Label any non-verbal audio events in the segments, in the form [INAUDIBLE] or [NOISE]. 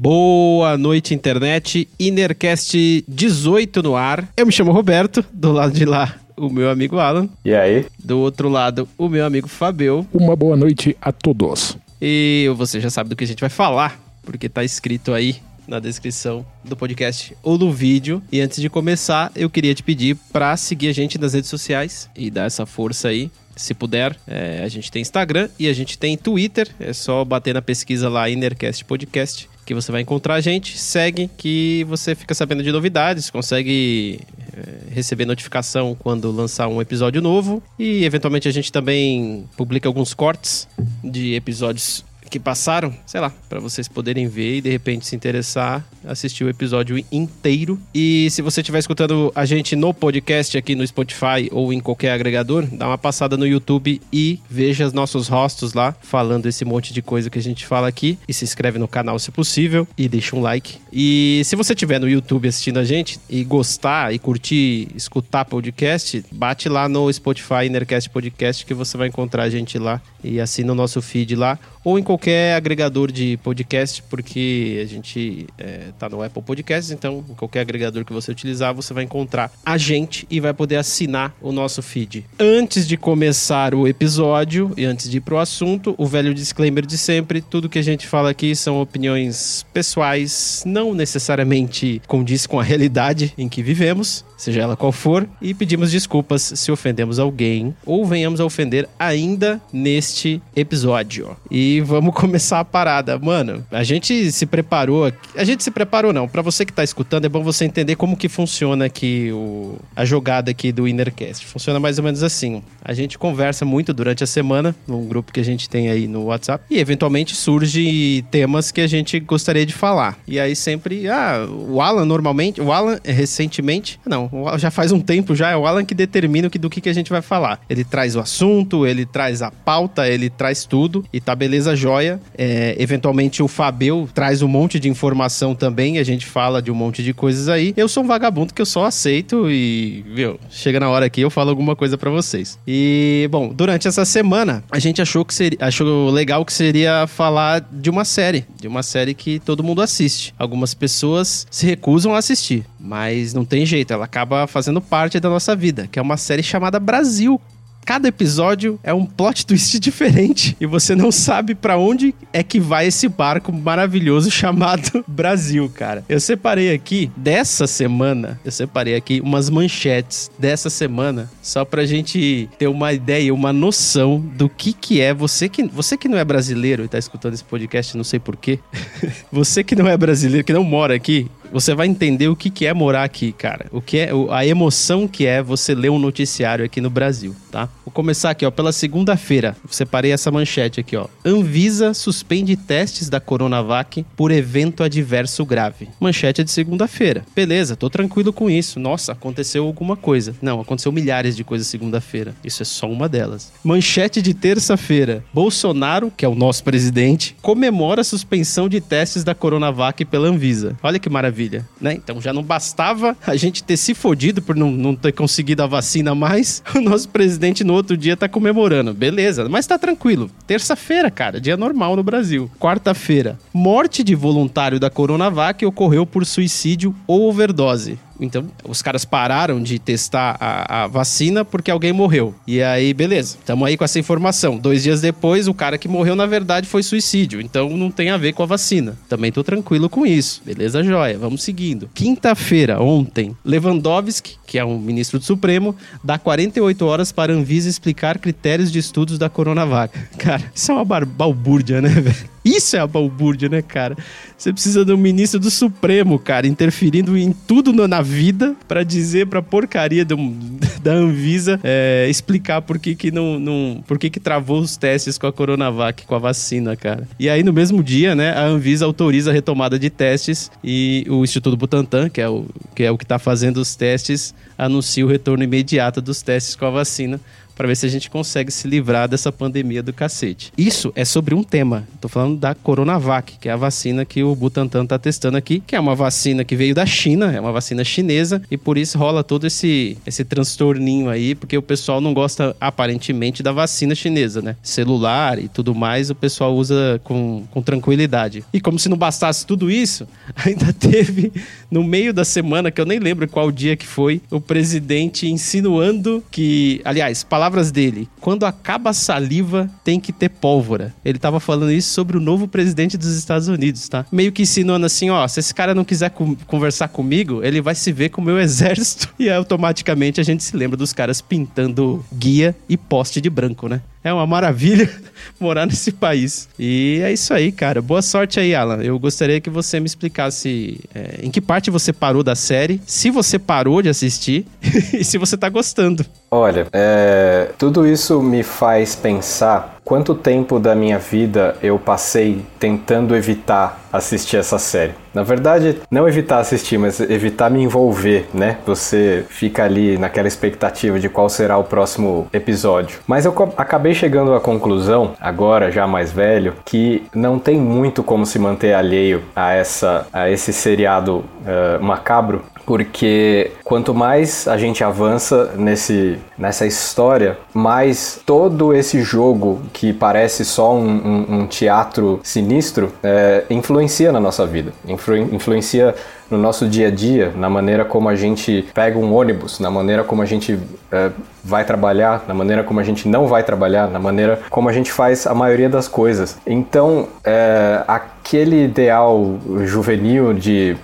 Boa noite, internet. Innercast 18 no ar. Eu me chamo Roberto, do lado de lá, o meu amigo Alan. E aí? Do outro lado, o meu amigo Fabio. Uma boa noite a todos. E você já sabe do que a gente vai falar, porque tá escrito aí na descrição do podcast ou no vídeo. E antes de começar, eu queria te pedir para seguir a gente nas redes sociais e dar essa força aí. Se puder, é, a gente tem Instagram e a gente tem Twitter. É só bater na pesquisa lá, Innercast Podcast, que você vai encontrar a gente. Segue que você fica sabendo de novidades, consegue é, receber notificação quando lançar um episódio novo. E eventualmente a gente também publica alguns cortes de episódios que passaram, sei lá, para vocês poderem ver e de repente se interessar, assistir o episódio inteiro. E se você estiver escutando a gente no podcast aqui no Spotify ou em qualquer agregador, dá uma passada no YouTube e veja os nossos rostos lá falando esse monte de coisa que a gente fala aqui e se inscreve no canal se possível e deixa um like. E se você estiver no YouTube assistindo a gente e gostar e curtir, escutar podcast, bate lá no Spotify Innercast Podcast que você vai encontrar a gente lá e assina o nosso feed lá ou em qualquer agregador de podcast, porque a gente é, tá no Apple Podcasts, então em qualquer agregador que você utilizar, você vai encontrar a gente e vai poder assinar o nosso feed. Antes de começar o episódio e antes de ir pro assunto, o velho disclaimer de sempre: tudo que a gente fala aqui são opiniões pessoais, não necessariamente condiz com a realidade em que vivemos, seja ela qual for, e pedimos desculpas se ofendemos alguém ou venhamos a ofender ainda neste episódio. E vamos começar a parada. Mano, a gente se preparou. A gente se preparou, não. Para você que tá escutando, é bom você entender como que funciona aqui o, a jogada aqui do Innercast. Funciona mais ou menos assim. A gente conversa muito durante a semana, num grupo que a gente tem aí no WhatsApp, e eventualmente surge temas que a gente gostaria de falar. E aí sempre, ah, o Alan normalmente, o Alan recentemente, não, já faz um tempo já, é o Alan que determina do que, que a gente vai falar. Ele traz o assunto, ele traz a pauta, ele traz tudo, e tá beleza joia. É, eventualmente o Fabio traz um monte de informação também, a gente fala de um monte de coisas aí. Eu sou um vagabundo que eu só aceito e, viu, chega na hora aqui eu falo alguma coisa para vocês. E, bom, durante essa semana, a gente achou que seria, achou legal que seria falar de uma série, de uma série que todo mundo assiste. Algumas pessoas se recusam a assistir, mas não tem jeito, ela acaba fazendo parte da nossa vida, que é uma série chamada Brasil cada episódio é um plot twist [LAUGHS] diferente e você não sabe para onde é que vai esse barco maravilhoso chamado [LAUGHS] Brasil, cara. Eu separei aqui dessa semana, eu separei aqui umas manchetes dessa semana só pra gente ter uma ideia, uma noção do que que é você que você que não é brasileiro e tá escutando esse podcast, não sei porquê. [LAUGHS] você que não é brasileiro, que não mora aqui, você vai entender o que, que é morar aqui, cara. O que é a emoção que é você ler um noticiário aqui no Brasil, tá? Vou começar aqui, ó, pela segunda-feira. Separei essa manchete aqui, ó. Anvisa suspende testes da Coronavac por evento adverso grave. Manchete de segunda-feira. Beleza, tô tranquilo com isso. Nossa, aconteceu alguma coisa. Não, aconteceu milhares de coisas segunda-feira. Isso é só uma delas. Manchete de terça-feira. Bolsonaro, que é o nosso presidente, comemora a suspensão de testes da Coronavac pela Anvisa. Olha que maravilha maravilha, né? Então já não bastava a gente ter se fodido por não, não ter conseguido a vacina mais, [LAUGHS] o nosso presidente no outro dia tá comemorando. Beleza, mas tá tranquilo. Terça-feira, cara, dia normal no Brasil. Quarta-feira, morte de voluntário da Coronavac ocorreu por suicídio ou overdose. Então, os caras pararam de testar a, a, vacina porque alguém morreu. E aí, beleza, estamos aí com essa informação. Dois dias depois, o cara que morreu, na verdade, foi suicídio. Então, não tem a ver com a vacina. Também tô tranquilo com isso. Beleza, joia. Vamos seguindo. Quinta-feira, ontem, Lewandowski, que é um ministro do Supremo, dá 48 horas para a Anvisa explicar critérios de estudos da Coronavac. [LAUGHS] Cara, isso é uma balbúrdia, né, velho? Isso é a balbúrdia, né, cara? Você precisa de um ministro do Supremo, cara, interferindo em tudo na vida para dizer pra porcaria [LAUGHS] da Anvisa é, explicar por que que não, não... por que que travou os testes com a Coronavac, com a vacina, cara. E aí, no mesmo dia, né, a Anvisa autoriza a retomada de testes e o Instituto Butantan, que é o que, é o que tá fazendo os testes, anuncia o retorno imediato dos testes com a vacina para ver se a gente consegue se livrar dessa pandemia do cacete. Isso é sobre um tema. Tô falando da Coronavac, que é a vacina que o Butantan tá testando aqui, que é uma vacina que veio da China, é uma vacina chinesa, e por isso rola todo esse, esse transtorninho aí, porque o pessoal não gosta aparentemente da vacina chinesa, né? Celular e tudo mais, o pessoal usa com, com tranquilidade. E como se não bastasse tudo isso, [LAUGHS] ainda teve no meio da semana, que eu nem lembro qual dia que foi, o presidente insinuando que, aliás, palavras dele, quando acaba a saliva tem que ter pólvora. Ele tava falando isso sobre o novo presidente dos Estados Unidos, tá? Meio que insinuando assim, ó, se esse cara não quiser conversar comigo, ele vai se ver com o meu exército. [LAUGHS] E automaticamente a gente se lembra dos caras pintando guia e poste de branco, né? É uma maravilha [LAUGHS] morar nesse país. E é isso aí, cara. Boa sorte aí, Alan. Eu gostaria que você me explicasse é, em que parte você parou da série, se você parou de assistir [LAUGHS] e se você tá gostando. Olha, é, tudo isso me faz pensar quanto tempo da minha vida eu passei tentando evitar assistir essa série. Na verdade, não evitar assistir, mas evitar me envolver, né? Você fica ali naquela expectativa de qual será o próximo episódio. Mas eu acabei chegando à conclusão, agora já mais velho, que não tem muito como se manter alheio a essa a esse seriado uh, macabro, porque quanto mais a gente avança nesse, nessa história, mais todo esse jogo que parece só um, um, um teatro sinistro é, influencia na nossa vida, influ, influencia no nosso dia a dia, na maneira como a gente pega um ônibus, na maneira como a gente é, vai trabalhar, na maneira como a gente não vai trabalhar, na maneira como a gente faz a maioria das coisas. Então, é, aquele ideal juvenil de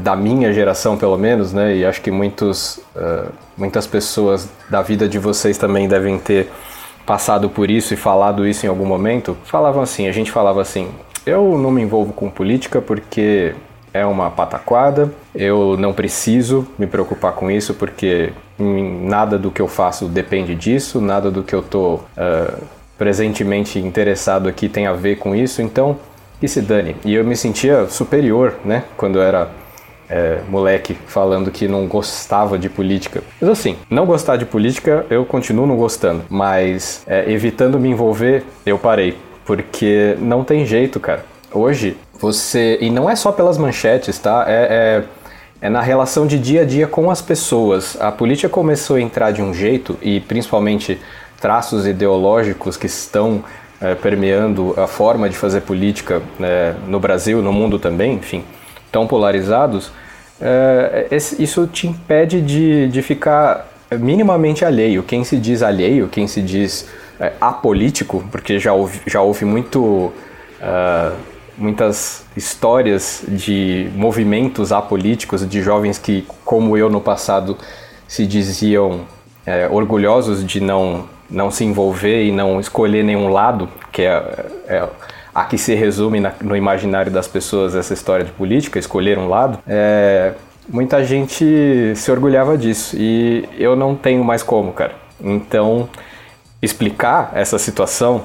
da minha geração pelo menos, né? E acho que muitos, uh, muitas pessoas da vida de vocês também devem ter passado por isso e falado isso em algum momento. Falavam assim, a gente falava assim: eu não me envolvo com política porque é uma pataquada, eu não preciso me preocupar com isso porque nada do que eu faço depende disso, nada do que eu tô uh, presentemente interessado aqui tem a ver com isso, então que se dane. E eu me sentia superior, né, quando eu era é, moleque falando que não gostava de política. Mas assim, não gostar de política eu continuo não gostando, mas é, evitando me envolver eu parei, porque não tem jeito, cara. Hoje você. E não é só pelas manchetes, tá? É, é, é na relação de dia a dia com as pessoas. A política começou a entrar de um jeito, e principalmente traços ideológicos que estão é, permeando a forma de fazer política né, no Brasil, no mundo também, enfim, tão polarizados, é, isso te impede de, de ficar minimamente alheio. Quem se diz alheio, quem se diz é, apolítico, porque já houve, já houve muito, uh, muitas histórias de movimentos apolíticos, de jovens que, como eu no passado, se diziam é, orgulhosos de não, não se envolver e não escolher nenhum lado, que é, é a que se resume na, no imaginário das pessoas essa história de política, escolher um lado, é, muita gente se orgulhava disso e eu não tenho mais como, cara. Então, explicar essa situação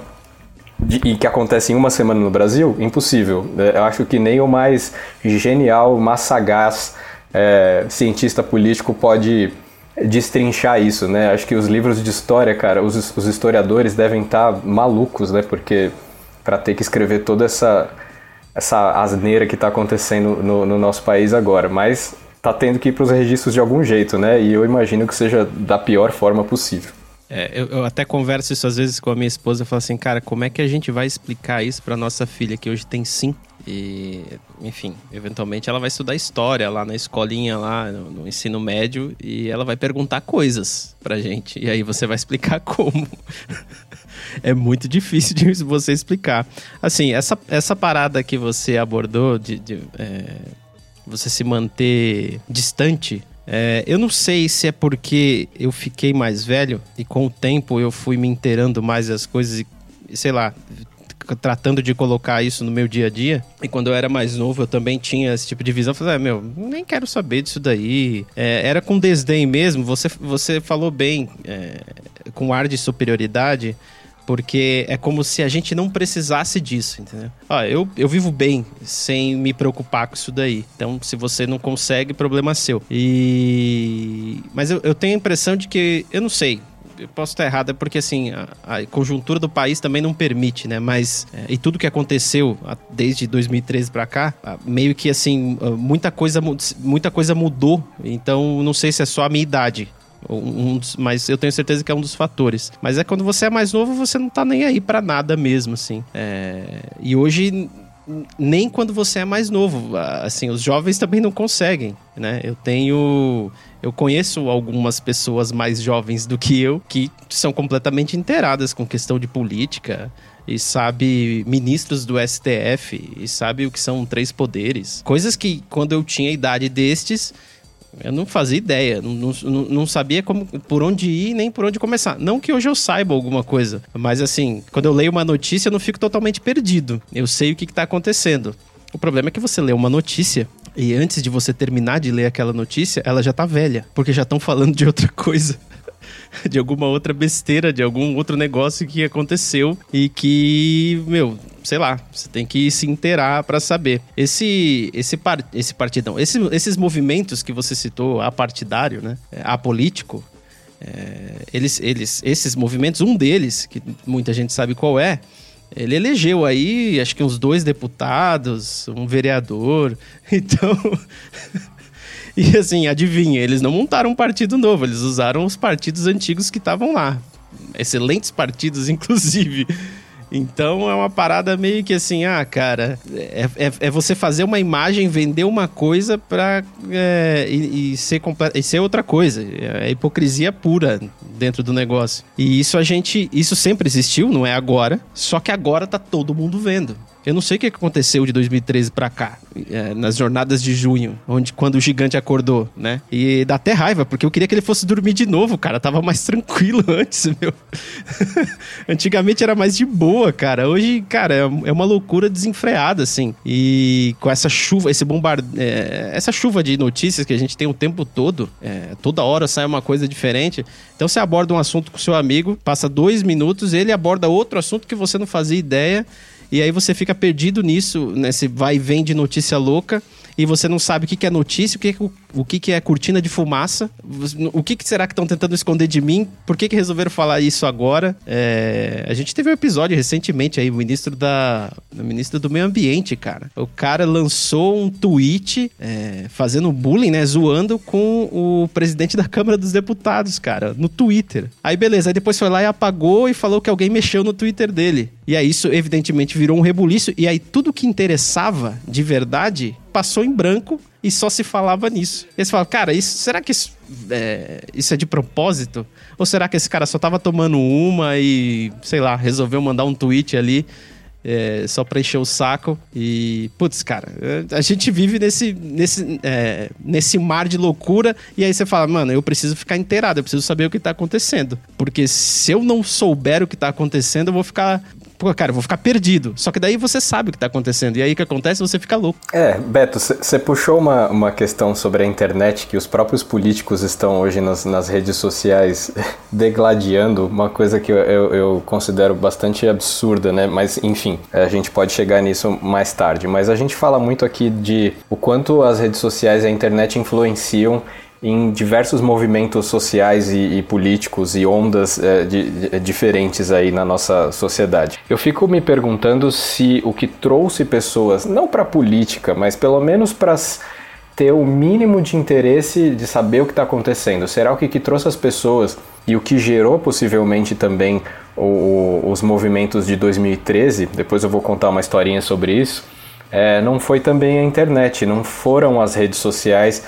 de, e que acontece em uma semana no Brasil, impossível. É, eu acho que nem o mais genial, mais sagaz é, cientista político pode destrinchar isso, né? Acho que os livros de história, cara, os, os historiadores devem estar malucos, né? Porque para ter que escrever toda essa essa asneira que está acontecendo no, no, nosso país agora, mas tá tendo que ir para os registros de algum jeito, né? E eu imagino que seja da pior forma possível. É, eu, eu, até converso isso às vezes com a minha esposa, eu falo assim, cara, como é que a gente vai explicar isso para nossa filha que hoje tem sim e, enfim, eventualmente ela vai estudar história lá na escolinha, lá no, no ensino médio, e ela vai perguntar coisas pra gente. E aí você vai explicar [LAUGHS] como. É muito difícil de você explicar. Assim, essa, essa parada que você abordou de, de é, você se manter distante. É, eu não sei se é porque eu fiquei mais velho e com o tempo eu fui me inteirando mais das coisas e, sei lá, tratando de colocar isso no meu dia a dia. E quando eu era mais novo, eu também tinha esse tipo de visão. Eu falei, ah, meu, nem quero saber disso daí. É, era com desdém mesmo. Você, você falou bem, é, com ar de superioridade porque é como se a gente não precisasse disso, entendeu? Ó, eu, eu vivo bem sem me preocupar com isso daí. Então, se você não consegue, problema seu. E. Mas eu, eu tenho a impressão de que. Eu não sei. eu posso estar errado, é porque assim, a, a conjuntura do país também não permite, né? Mas, é, e tudo que aconteceu desde 2013 para cá, meio que assim, muita coisa, muita coisa mudou. Então, não sei se é só a minha idade. Um dos, mas eu tenho certeza que é um dos fatores. Mas é quando você é mais novo, você não tá nem aí para nada mesmo, assim. É, e hoje nem quando você é mais novo. Assim, os jovens também não conseguem, né? Eu tenho. Eu conheço algumas pessoas mais jovens do que eu que são completamente inteiradas com questão de política e sabe ministros do STF e sabe o que são três poderes. Coisas que quando eu tinha idade destes eu não fazia ideia, não, não, não, sabia como, por onde ir nem por onde começar. Não que hoje eu saiba alguma coisa, mas assim, quando eu leio uma notícia, eu não fico totalmente perdido. Eu sei o que está acontecendo. O problema é que você lê uma notícia e antes de você terminar de ler aquela notícia, ela já tá velha, porque já estão falando de outra coisa. [LAUGHS] de alguma outra besteira, de algum outro negócio que aconteceu e que, meu, sei lá, você tem que se inteirar para saber. Esse esse par, esse partidão, esse, esses movimentos que você citou, apartidário, né, é, apolítico, é, eles, eles, esses movimentos, um deles, que muita gente sabe qual é, ele elegeu aí, acho que uns dois deputados, um vereador. [LAUGHS] Então, E assim, adivinha, eles não montaram um partido novo, eles usaram os partidos antigos que estavam lá. Excelentes partidos, [LAUGHS] inclusive. Então é uma parada meio que assim, ah, cara, é, é, é você fazer uma imagem, vender uma coisa pra, é, e, e, ser e ser outra coisa. É hipocrisia pura dentro do negócio. E isso a gente, isso sempre existiu, não é agora, só que agora tá todo mundo vendo. Eu não sei o que aconteceu de 2013 para cá, é, nas jornadas de junho, onde quando o gigante acordou, né? E dá até raiva, porque eu queria que ele fosse dormir de novo, cara. Tava mais [LAUGHS] tranquilo antes, meu. [LAUGHS] Antigamente era mais de boa, cara. Hoje, cara, é, uma loucura desenfreada, assim. E com essa chuva, esse bombardeio, é, essa chuva de notícias que a gente tem o tempo todo, é, toda hora sai uma coisa diferente. Então você aborda um assunto com seu amigo, passa dois minutos, ele aborda outro assunto que você não fazia ideia. E aí você fica perdido nisso, nesse vai e vem de notícia louca e você não sabe o que, é notícia, o que, o que, é cortina de fumaça, o que, será que estão tentando esconder de mim, por que, que resolveram falar isso agora. É, a gente teve um episódio recentemente aí, o ministro da. O ministro do meio ambiente, cara. O cara lançou um tweet é, fazendo bullying, né? Zoando com o presidente da Câmara dos Deputados, cara, no Twitter. Aí beleza, aí depois foi lá e apagou e falou que alguém mexeu no Twitter dele. E aí isso, evidentemente, virou um rebuliço. E aí tudo que interessava de verdade passou em branco e só se falava nisso. E você fala, cara, isso, será que isso é, isso é de propósito? Ou será que esse cara só tava tomando uma e, sei lá, resolveu mandar um tweet ali é, só pra encher o saco? E, putz, cara, a gente vive nesse, nesse, é, nesse mar de loucura e aí você fala, mano, eu preciso ficar inteirado, eu preciso saber o que tá acontecendo. Porque se eu não souber o que tá acontecendo, eu vou ficar pô, cara, vou ficar perdido. Só que daí você sabe o que tá acontecendo. E aí o que acontece? Você fica louco. É, Beto, você puxou uma, uma questão sobre a internet que os próprios políticos estão hoje nas, nas redes sociais [LAUGHS] degladiando, uma coisa que eu, eu, eu, considero bastante absurda, né? Mas, enfim, a gente pode chegar nisso mais tarde. Mas a gente fala muito aqui de o quanto as redes sociais e a internet influenciam em diversos movimentos sociais e, e políticos e ondas é, de, de, diferentes aí na nossa sociedade. Eu fico me perguntando se o que trouxe pessoas, não para a política, mas pelo menos para ter o mínimo de interesse de saber o que está acontecendo. Será o que, que trouxe as pessoas e o que gerou possivelmente também o, o, os movimentos de 2013? Depois eu vou contar uma historinha sobre isso. É, não foi também a internet, não foram as redes sociais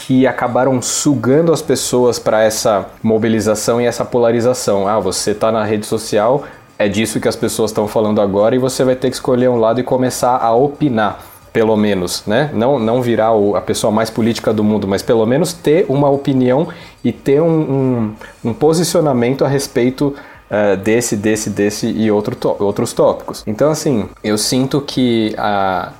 que acabaram sugando as pessoas para essa mobilização e essa polarização. Ah, você está na rede social, é disso que as pessoas estão falando agora e você vai ter que escolher um lado e começar a opinar, pelo menos, né? Não, não virar o, a pessoa mais política do mundo, mas pelo menos ter uma opinião e ter um, um, um posicionamento a respeito uh, desse, desse, desse e outro outros tópicos. Então, assim, eu sinto que a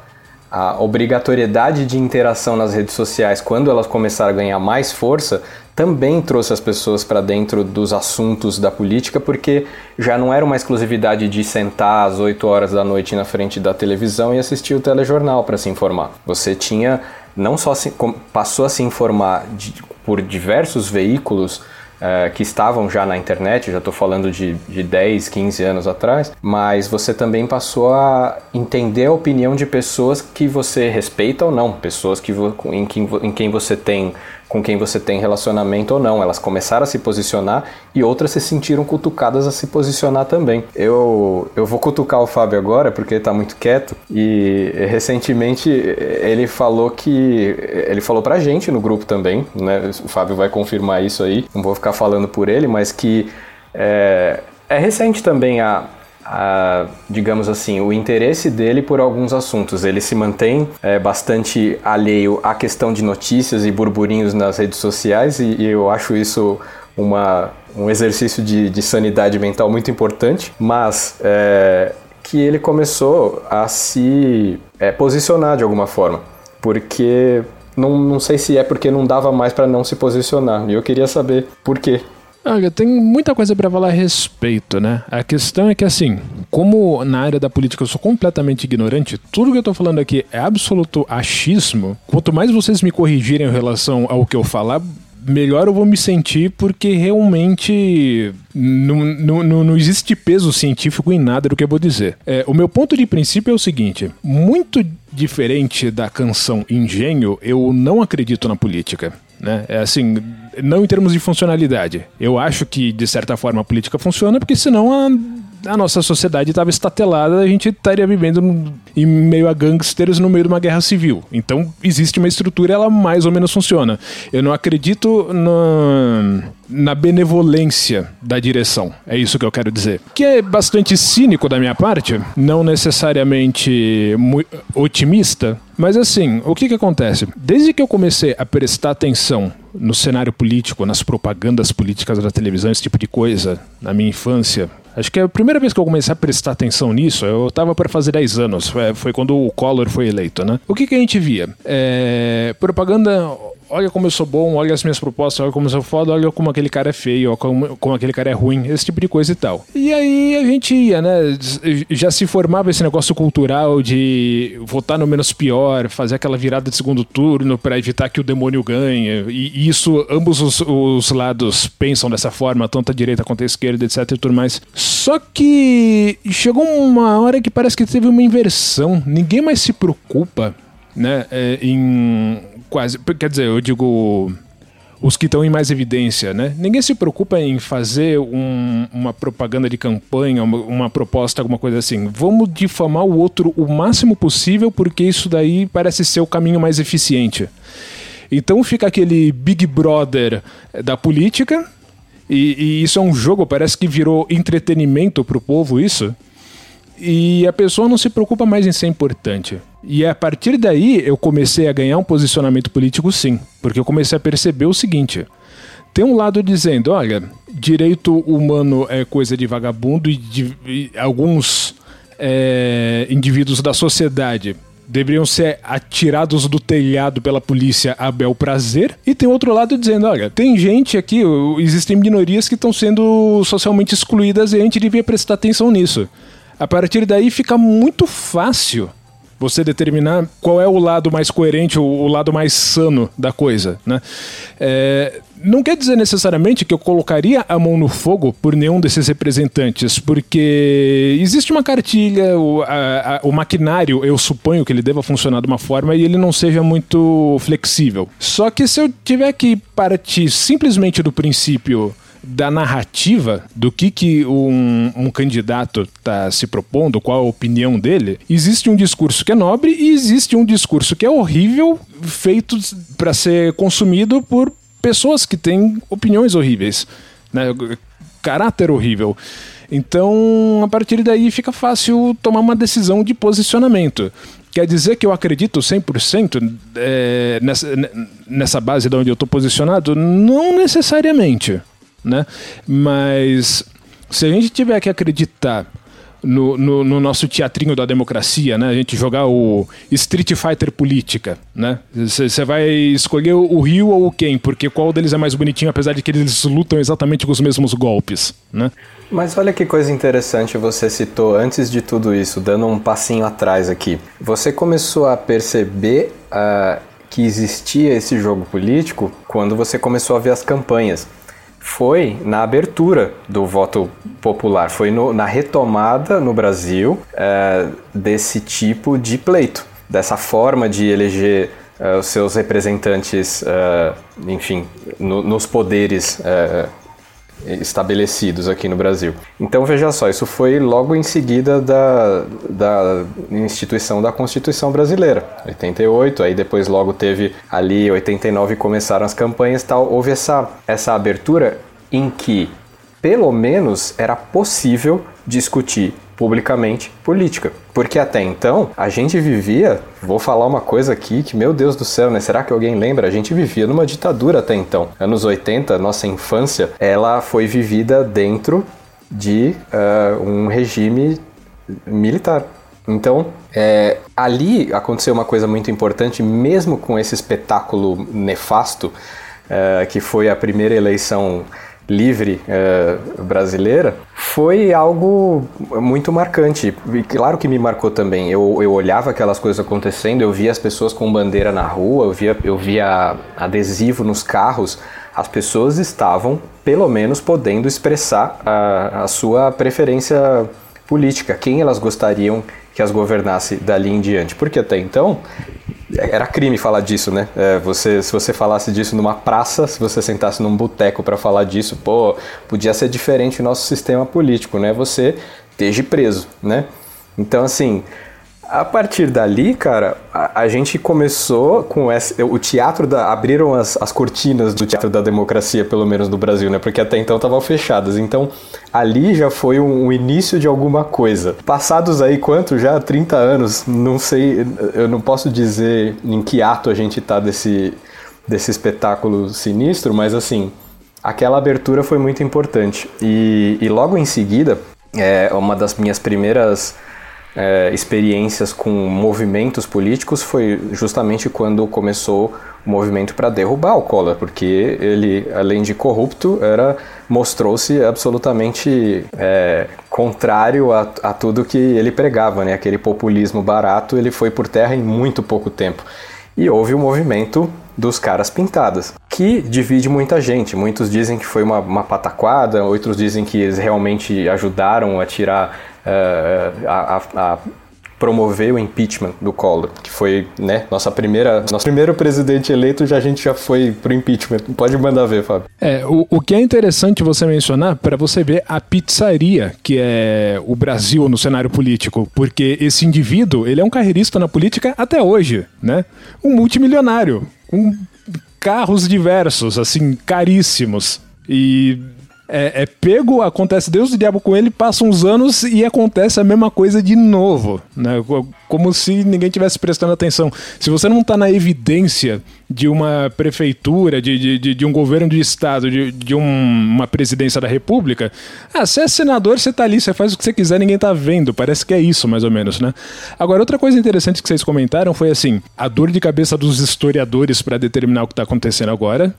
a obrigatoriedade de interação nas redes sociais, quando elas começaram a ganhar mais força, também trouxe as pessoas para dentro dos assuntos da política, porque já não era uma exclusividade de sentar às 8 horas da noite na frente da televisão e assistir o telejornal para se informar. Você tinha não só se, passou a se informar de, por diversos veículos é, que estavam já na internet, já estou falando de, de 10, 15 anos atrás, mas você também passou a entender a opinião de pessoas que você respeita ou não, pessoas que, em, quem, em quem você tem com quem você tem relacionamento ou não. Elas começaram a se posicionar e outras se sentiram cutucadas a se posicionar também. Eu, eu vou cutucar o Fábio agora porque ele está muito quieto e recentemente ele falou que ele falou pra gente no grupo também, né? O Fábio vai confirmar isso aí, não vou ficar falando por ele, mas que é, é recente também a, a, digamos assim, o interesse dele por alguns assuntos. Ele se mantém é, bastante alheio à questão de notícias e burburinhos nas redes sociais e, e eu acho isso uma, um exercício de, de, sanidade mental muito importante, mas é, que ele começou a se é, posicionar de alguma forma, porque não, não sei se é porque não dava mais para não se posicionar. E eu queria saber por quê. Olha, tem muita coisa para falar a respeito, né? A questão é que, assim, como na área da política eu sou completamente ignorante, tudo que eu tô falando aqui é absoluto achismo. Quanto mais vocês me corrigirem em relação ao que eu falar, melhor eu vou me sentir porque realmente não, não, não existe peso científico em nada do que eu vou dizer. É, o meu ponto de princípio é o seguinte: muito diferente da canção Engenho, eu não acredito na política. Né? É assim, não em termos de funcionalidade. Eu acho que, de certa forma, a política funciona, porque senão a a nossa sociedade estava estatelada, a gente estaria vivendo no, em meio a gangsters no meio de uma guerra civil. Então existe uma estrutura, ela mais ou menos funciona. Eu não acredito na, na benevolência da direção. É isso que eu quero dizer. Que é bastante cínico da minha parte, não necessariamente otimista, mas assim, o que que acontece? Desde que eu comecei a prestar atenção no cenário político, nas propagandas políticas da televisão, esse tipo de coisa, na minha infância, Acho que é a primeira vez que eu comecei a prestar atenção nisso, eu estava para fazer 10 anos, foi quando o Collor foi eleito, né? O que, que a gente via? É, propaganda olha como eu sou bom, olha as minhas propostas, olha como eu sou foda, olha como aquele cara é feio, olha como, como aquele cara é ruim, esse tipo de coisa e tal. E aí a gente ia, né? Já se formava esse negócio cultural de votar no menos pior, fazer aquela virada de segundo turno para evitar que o demônio ganhe. E isso, ambos os, os lados pensam dessa forma, tanto a direita quanto a esquerda, etc e tudo mais. Só que chegou uma hora que parece que teve uma inversão. Ninguém mais se preocupa né, é, em quase. Quer dizer, eu digo os que estão em mais evidência, né? Ninguém se preocupa em fazer um, uma propaganda de campanha, uma, uma, proposta, alguma coisa assim. Vamos difamar o outro o máximo possível, porque isso daí parece ser o caminho mais eficiente. Então fica aquele Big Brother da política, e, e isso é um jogo, parece que virou entretenimento para o povo isso. E a pessoa não se preocupa mais em ser importante. E a partir daí eu comecei a ganhar um posicionamento político, sim, porque eu comecei a perceber o seguinte: tem um lado dizendo, olha, direito humano é coisa de vagabundo e, de, e alguns é, indivíduos da sociedade deveriam ser atirados do telhado pela polícia a bel prazer. E tem outro lado dizendo: olha, tem gente aqui, existem minorias que estão sendo socialmente excluídas e a gente devia prestar atenção nisso. A partir daí fica muito fácil você determinar qual é o lado mais coerente, o, lado mais sano da coisa, né? É, não quer dizer necessariamente que eu colocaria a mão no fogo por nenhum desses representantes, porque existe uma cartilha, o, a, a, o maquinário, eu suponho que ele deva funcionar de uma forma e ele não seja muito flexível. Só que se eu tiver que partir simplesmente do princípio da narrativa do que, que um, um candidato está se propondo, qual a opinião dele, existe um discurso que é nobre e existe um discurso que é horrível, feito para ser consumido por pessoas que têm opiniões horríveis, né? caráter horrível. Então, a partir daí fica fácil tomar uma decisão de posicionamento. Quer dizer que eu acredito 100% é, nessa, nessa base de onde eu estou posicionado? Não necessariamente né? Mas se a gente tiver que acreditar no, no, no, nosso teatrinho da democracia, né? A gente jogar o Street Fighter política, né? Você vai escolher o Rio ou o Ken, porque qual deles é mais bonitinho, apesar de que eles lutam exatamente com os mesmos golpes, né? Mas olha que coisa interessante você citou antes de tudo isso, dando um passinho atrás aqui. Você começou a perceber uh, que existia esse jogo político quando você começou a ver as campanhas. Foi na abertura do voto popular, foi no, na retomada no Brasil é, desse tipo de pleito, dessa forma de eleger é, os seus representantes, é, enfim, no, nos poderes é, estabelecidos aqui no Brasil. Então veja só, isso foi logo em seguida da, da instituição da Constituição Brasileira, 88, aí depois logo teve ali 89 começaram as campanhas tal, houve essa, essa abertura em que pelo menos era possível discutir publicamente política. Porque até então a gente vivia, vou falar uma coisa aqui que, meu Deus do céu, né? Será que alguém lembra? A gente vivia numa ditadura até então. Anos 80, nossa infância, ela foi vivida dentro de uh, um regime militar. Então, é, ali aconteceu uma coisa muito importante, mesmo com esse espetáculo nefasto, uh, que foi a primeira eleição livre uh, brasileira, foi algo muito marcante. E claro que me marcou também. Eu, eu olhava aquelas coisas acontecendo, eu via as pessoas com bandeira na rua, eu via, eu via adesivo nos carros. As pessoas estavam, pelo menos, podendo expressar a, a sua preferência política, quem elas gostariam que as governasse dali em diante. Porque até então era crime falar disso, né? É, você, se você falasse disso numa praça, se você sentasse num boteco para falar disso, pô, podia ser diferente o nosso sistema político, né? Você esteja preso, né? Então, assim, a partir dali, cara, a, a, gente começou com esse, o teatro da. abriram as, as cortinas do teatro da democracia, pelo menos no Brasil, né? Porque até então estavam fechadas. Então, ali já foi um, um, início de alguma coisa. Passados aí quanto? Já 30 anos, não sei, eu não posso dizer em que ato a gente tá desse, desse espetáculo sinistro, mas assim, aquela abertura foi muito importante. E, e logo em seguida, é uma das minhas primeiras é, experiências com movimentos políticos foi justamente quando começou o movimento para derrubar o Collor, porque ele, além de corrupto, era mostrou-se absolutamente é, contrário a, a, tudo que ele pregava, né? Aquele populismo barato, ele foi por terra em muito pouco tempo. E houve o movimento dos caras pintadas, que divide muita gente. Muitos dizem que foi uma, uma pataquada, outros dizem que eles realmente ajudaram a tirar uh, a, a, promover o impeachment do Collor, que foi, né, nossa primeira, nosso primeiro presidente eleito, já a gente já foi pro impeachment. Pode mandar ver, Fábio. É, o, o que é interessante você mencionar para você ver a pizzaria que é o Brasil no cenário político, porque esse indivíduo, ele é um carreirista na política até hoje, né? Um multimilionário, com carros diversos, assim, caríssimos. E é, é, pego, acontece Deus e diabo com ele, passam uns anos e acontece a mesma coisa de novo, né? Como se ninguém tivesse prestando atenção. Se você não está na evidência de uma prefeitura, de, de, de um governo de estado, de, de um, uma presidência da república, ah, você é senador, você está ali, você faz o que você quiser, ninguém está vendo. Parece que é isso, mais ou menos, né? Agora, outra coisa interessante que vocês comentaram foi assim, a dor de cabeça dos historiadores para determinar o que está acontecendo agora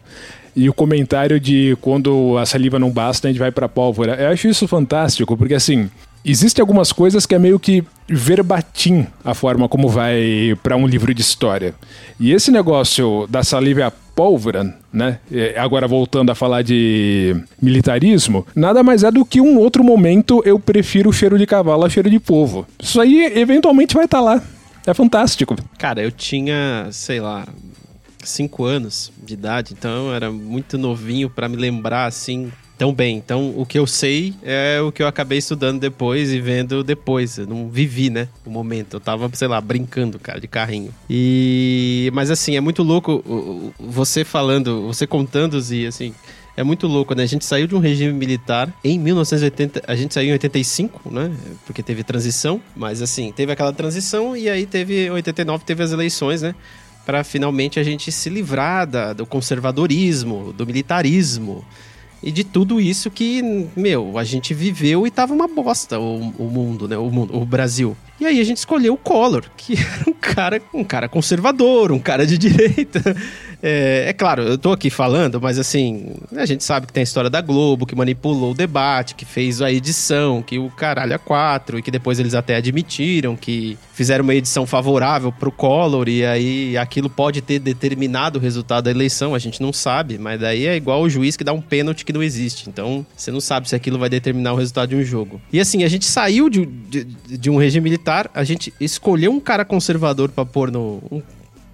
e o comentário de quando a saliva não basta, a gente vai pra pólvora. Eu acho isso fantástico, porque assim, existem algumas coisas que é meio que verbatim a forma como vai para um livro de história. E esse negócio da saliva a pólvora, né? Agora voltando a falar de militarismo, nada mais é do que um outro momento eu prefiro o cheiro de cavalo a cheiro de povo. Isso aí eventualmente vai estar tá lá. É fantástico. Cara, eu tinha, sei lá, cinco anos de idade, então eu era muito novinho para me lembrar assim tão bem. Então, o que eu sei é o que eu acabei estudando depois e vendo depois. Eu não vivi, né, o momento. Eu tava, sei lá, brincando, cara, de carrinho. E mas assim, é muito louco você falando, você contando e assim, é muito louco, né? A gente saiu de um regime militar em 1980, a gente saiu em 85, né? Porque teve transição, mas assim, teve aquela transição e aí teve 89 teve as eleições, né? Para finalmente a gente se livrar da, do conservadorismo, do militarismo e de tudo isso que, meu, a gente viveu e tava uma bosta o, o mundo, né? O, mundo, o Brasil. E aí a gente escolheu o Collor, que [LAUGHS] era um cara, um cara conservador, um cara de direita. É, é, claro, eu tô aqui falando, mas assim, a gente sabe que tem a história da Globo, que manipulou o debate, que fez a edição, que o caralho é quatro, e que depois eles até admitiram que fizeram uma edição favorável pro Collor, e aí aquilo pode ter determinado o resultado da eleição, a gente não sabe, mas daí é igual o juiz que dá um pênalti que não existe. Então, você não sabe se aquilo vai determinar o resultado de um jogo. E assim, a gente saiu de, de, de um regime militar, a gente escolheu um cara conservador para pôr no. Um,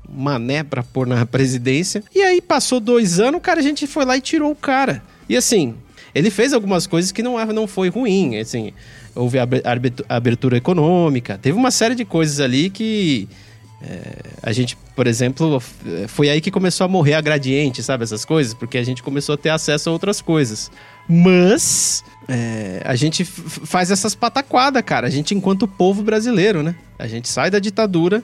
mané pra pôr na presidência. E aí passou dois anos, cara, a gente foi lá e tirou o cara. E assim, ele fez algumas coisas que não, não foi ruim. Assim, houve abertura econômica, teve uma série de coisas ali que. É, a gente, por exemplo, foi aí que começou a morrer a gradiente, sabe? Essas coisas, porque a gente começou a ter acesso a outras coisas. Mas é, a gente faz essas pataquadas, cara. A gente, enquanto povo brasileiro, né? A gente sai da ditadura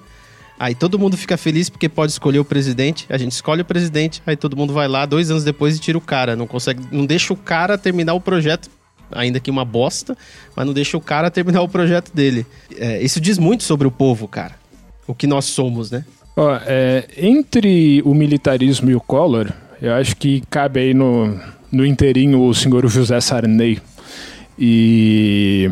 Aí todo mundo fica feliz porque pode escolher o presidente. A gente escolhe o presidente, aí todo mundo vai lá dois anos depois e tira o cara. Não consegue, não deixa o cara terminar o projeto, ainda que uma bosta, mas não deixa o cara terminar o projeto dele. É, isso diz muito sobre o povo, cara. O que nós somos, né? Ó, é, entre o militarismo e o Collor, eu acho que cabe aí no, no inteirinho o senhor José Sarney. E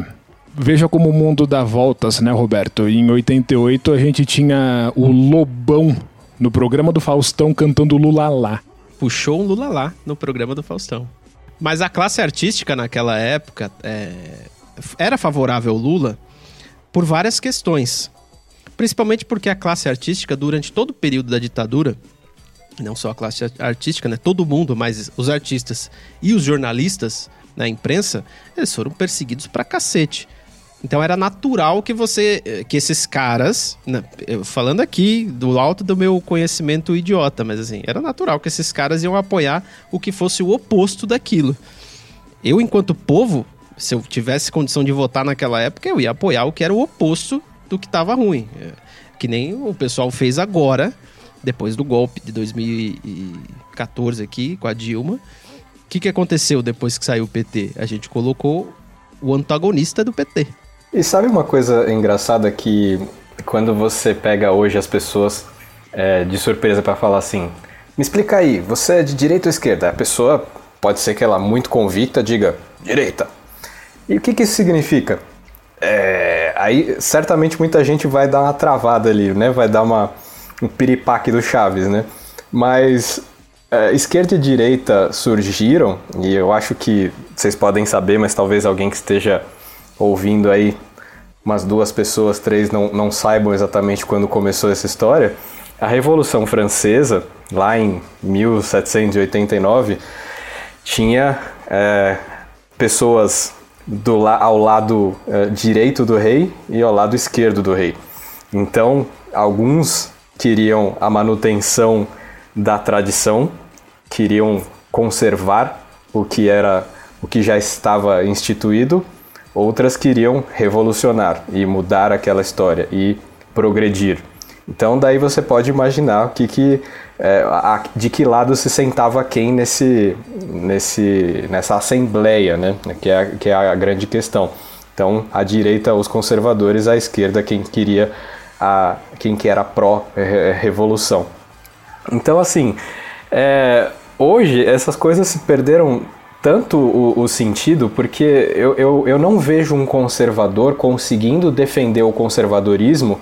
veja como o mundo dá voltas, né, Roberto? Em 88 a gente tinha o Lobão no programa do Faustão cantando Lula lá. Puxou um Lula lá no programa do Faustão. Mas a classe artística naquela época é, era favorável ao Lula por várias questões. Principalmente porque a classe artística, durante todo o período da ditadura, não só a classe artística, né? Todo mundo, mas os artistas e os jornalistas na imprensa, eles foram perseguidos pra cacete. Então era natural que você, eh, que esses caras, né, falando aqui do alto do meu conhecimento idiota, mas assim, era natural que esses caras iam apoiar o que fosse o oposto daquilo. Eu, enquanto povo, se eu tivesse condição de votar naquela época, eu ia apoiar o que era o oposto do que estava ruim. É, que nem o pessoal fez agora, depois do golpe de 2014 aqui com a Dilma. O que, que aconteceu depois que saiu o PT? A gente colocou o antagonista do PT. E sabe uma coisa engraçada que quando você pega hoje as pessoas é, de surpresa para falar assim, me explica aí, você é de direita ou esquerda? A pessoa pode ser que ela muito convicta diga direita. E o que, que isso significa? É, aí certamente muita gente vai dar uma travada ali, né? Vai dar uma, um piripaque do Chaves, né? Mas é, esquerda e direita surgiram, e eu acho que vocês podem saber, mas talvez alguém que esteja ouvindo aí, umas duas pessoas, três, não, não saibam exatamente quando começou essa história, a Revolução Francesa, lá em 1789, tinha é, pessoas do, ao lado é, direito do rei e ao lado esquerdo do rei. Então, alguns queriam a manutenção da tradição, queriam conservar o que era o que já estava instituído Outras queriam revolucionar e mudar aquela história e progredir. Então daí você pode imaginar que, que é, a, de que lado se sentava quem nesse, nesse, nessa assembleia, né? que, é, que é a grande questão. Então a direita os conservadores, a esquerda quem queria a, quem que era pró revolução. Então assim, é, hoje essas coisas se perderam tanto o, o, sentido, porque eu, eu, eu não vejo um conservador conseguindo defender o conservadorismo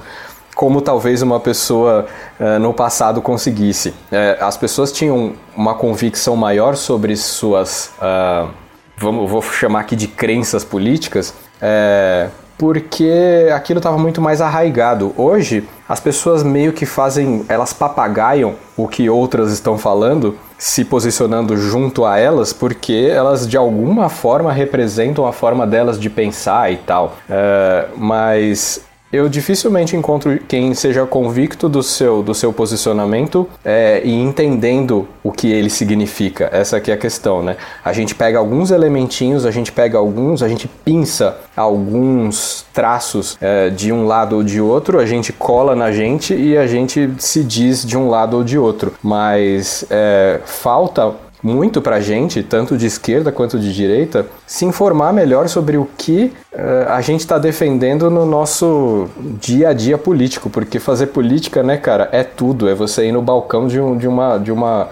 como talvez uma pessoa uh, no passado conseguisse. Uh, as pessoas tinham uma convicção maior sobre suas, uh, vamos, vou chamar aqui de crenças políticas, porque aquilo estava muito mais arraigado. Hoje, as pessoas meio que fazem, elas papagaiam o que outras estão falando, se posicionando junto a elas, porque elas de alguma forma representam a forma delas de pensar e tal. Uh, mas eu dificilmente encontro quem seja convicto do seu, do seu posicionamento é, e entendendo o que ele significa. Essa aqui é a questão, né? A gente pega alguns elementinhos, a gente pega alguns, a gente pinça alguns traços é, de um lado ou de outro, a gente cola na gente e a gente se diz de um lado ou de outro. Mas é, falta muito para a gente, tanto de esquerda quanto de direita, se informar melhor sobre o que uh, a gente está defendendo no nosso dia a dia político, porque fazer política, né, cara, é tudo. É você ir no balcão de, um, de uma. De uma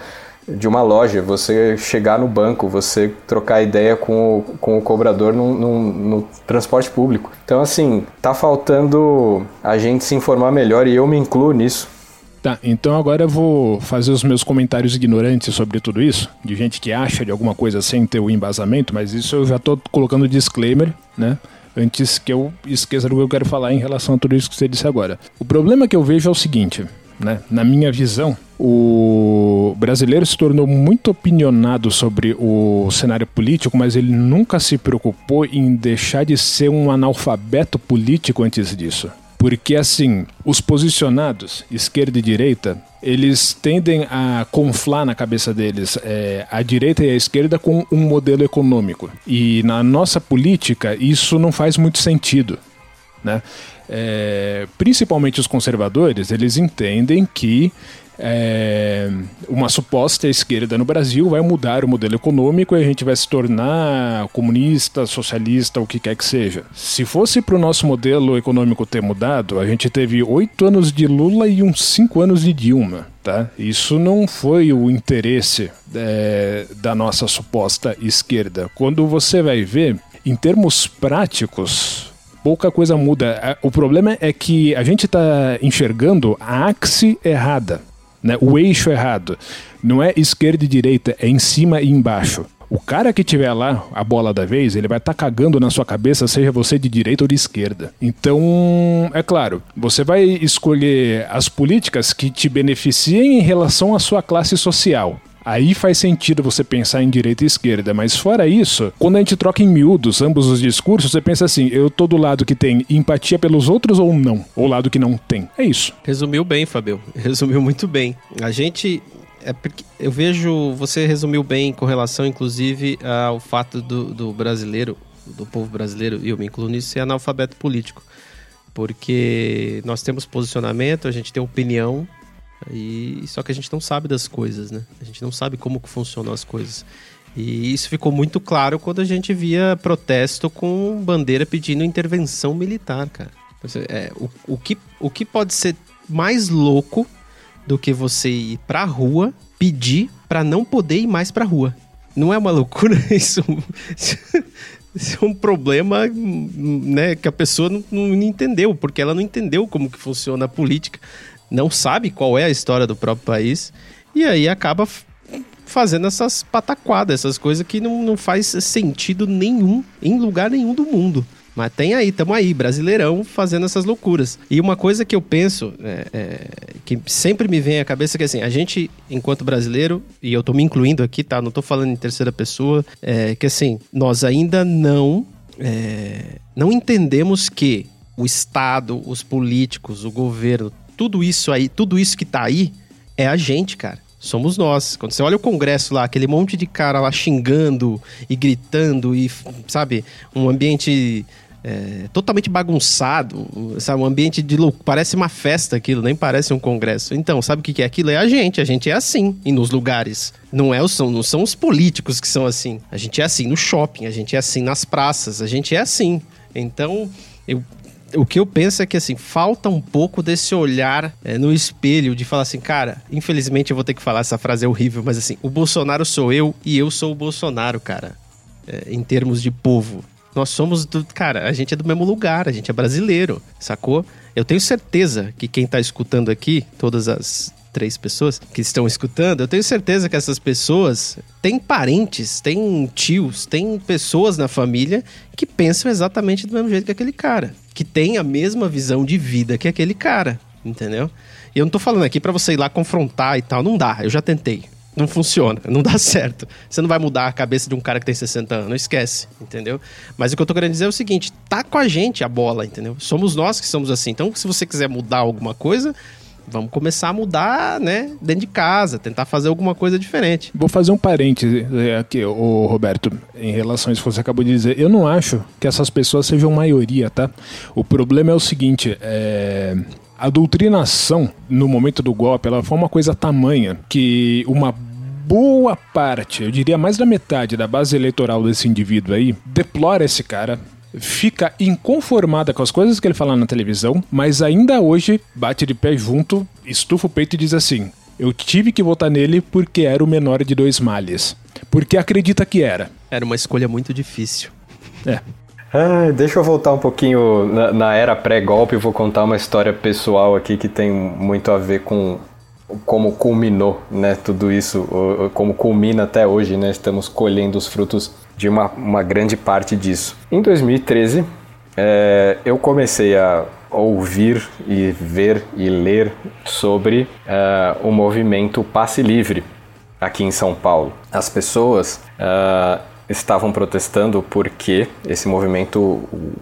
de uma loja, você chegar no banco, você trocar ideia com o, com o cobrador no, no, no, transporte público. Então, assim, tá faltando a gente se informar melhor e eu me incluo nisso. Tá, então agora eu vou fazer os meus comentários ignorantes sobre tudo isso, de gente que acha de alguma coisa sem ter o embasamento, mas isso eu já tô colocando disclaimer, né? Antes que eu esqueça do que eu quero falar em relação a tudo isso que você disse agora. O problema que eu vejo é o seguinte: né? Na minha visão, o brasileiro se tornou muito opinionado sobre o cenário político, mas ele nunca se preocupou em deixar de ser um analfabeto político antes disso. Porque, assim, os posicionados, esquerda e direita, eles tendem a conflar na cabeça deles é, a direita e a esquerda com um modelo econômico. E na nossa política, isso não faz muito sentido. Né? É, principalmente os conservadores, eles entendem que é, uma suposta esquerda no Brasil vai mudar o modelo econômico e a gente vai se tornar comunista, socialista, o que quer que seja. Se fosse para o nosso modelo econômico ter mudado, a gente teve oito anos de Lula e uns cinco anos de Dilma. Tá? Isso não foi o interesse é, da nossa suposta esquerda. Quando você vai ver, em termos práticos, pouca coisa muda. O problema é que a gente está enxergando a axe errada né? O eixo errado. Não é esquerda e direita, é em cima e embaixo. O cara que tiver lá, a bola da vez, ele vai estar tá cagando na sua cabeça, seja você de direita ou de esquerda. Então, é claro, você vai escolher as políticas que te beneficiem em relação à sua classe social. Aí faz sentido você pensar em direita e esquerda, mas fora isso, quando a gente troca em miúdos ambos os discursos, você pensa assim: eu tô do lado que tem empatia pelos outros ou não? Ou lado que não tem? É isso. Resumiu bem, Fabio. [LAUGHS] Resumiu muito bem. A gente é porque eu vejo você resumiu bem com relação, inclusive, ao fato do, do, brasileiro, do povo brasileiro, e eu me incluo nisso, ser analfabeto político. Porque nós temos posicionamento, a gente tem opinião, e só que a gente não sabe das coisas, né? A gente não sabe como que funcionam as coisas. E isso ficou muito claro quando a gente via protesto com bandeira pedindo intervenção militar, cara. É, o, o, que, o que pode ser mais louco do que você ir pra rua pedir para não poder ir mais pra rua? Não é uma loucura [LAUGHS] isso? Isso é um problema né, que a pessoa não, não entendeu, porque ela não entendeu como que funciona a política não sabe qual é a história do próprio país e aí acaba fazendo essas pataquadas, essas coisas que não, não faz sentido nenhum em lugar nenhum do mundo. Mas tem aí, tamo aí, brasileirão fazendo essas loucuras. E uma coisa que eu penso, é, é, que sempre me vem à cabeça, é que assim, a gente, enquanto brasileiro, e eu tô me incluindo aqui, tá? Não tô falando em terceira pessoa, é, que assim, nós ainda não, é, não entendemos que o Estado, os políticos, o governo, tudo isso aí, tudo isso que tá aí é a gente, cara. Somos nós. Quando você olha o Congresso lá, aquele monte de cara lá xingando e gritando e, sabe, um ambiente é, totalmente bagunçado, sabe, um ambiente de louco. Parece uma festa aquilo, nem parece um congresso. Então, sabe o que é aquilo? É a gente. A gente é assim e nos lugares. Não, é, são, não são os políticos que são assim. A gente é assim no shopping, a gente é assim nas praças, a gente é assim. Então, eu o que eu penso é que assim, falta um pouco desse olhar é, no espelho de falar assim, cara, infelizmente eu vou ter que falar essa frase é horrível, mas assim, o Bolsonaro sou eu e eu sou o Bolsonaro, cara. É, em termos de povo. Nós somos do. Cara, a gente é do mesmo lugar, a gente é brasileiro, sacou? Eu tenho certeza que quem tá escutando aqui, todas as três pessoas que estão escutando, eu tenho certeza que essas pessoas têm parentes, têm tios, têm pessoas na família que pensam exatamente do mesmo jeito que aquele cara, que tem a mesma visão de vida que aquele cara, entendeu? E eu não tô falando aqui para você ir lá confrontar e tal, não dá, eu já tentei. Não funciona, não dá [LAUGHS] certo. Você não vai mudar a cabeça de um cara que tem 60 anos, esquece, entendeu? Mas o que eu tô querendo dizer é o seguinte: tá com a gente a bola, entendeu? Somos nós que somos assim. Então, se você quiser mudar alguma coisa, vamos começar a mudar, né, dentro de casa, tentar fazer alguma coisa diferente. Vou fazer um parêntese é, aqui, o Roberto, em relação a isso que você acabou de dizer. Eu não acho que essas pessoas sejam maioria, tá? O problema é o seguinte, é a doutrinação no momento do golpe, ela foi uma coisa tamanha que uma boa parte, eu diria mais da metade da base eleitoral desse indivíduo aí, deplora esse cara, fica inconformada com as coisas que ele fala na televisão, mas ainda hoje bate de pé junto, estufa o peito e diz assim: Eu tive que votar nele porque era o menor de dois males. Porque acredita que era. Era uma escolha muito difícil. É. Ah, deixa eu voltar um pouquinho na, na era pré-golpe e vou contar uma história pessoal aqui que tem muito a ver com como culminou, né, tudo isso, como culmina até hoje, né, estamos colhendo os frutos de uma, uma grande parte disso. Em 2013, é, eu comecei a ouvir e ver e ler sobre é, o movimento Passe Livre aqui em São Paulo. As pessoas uh, estavam protestando porque esse movimento, o,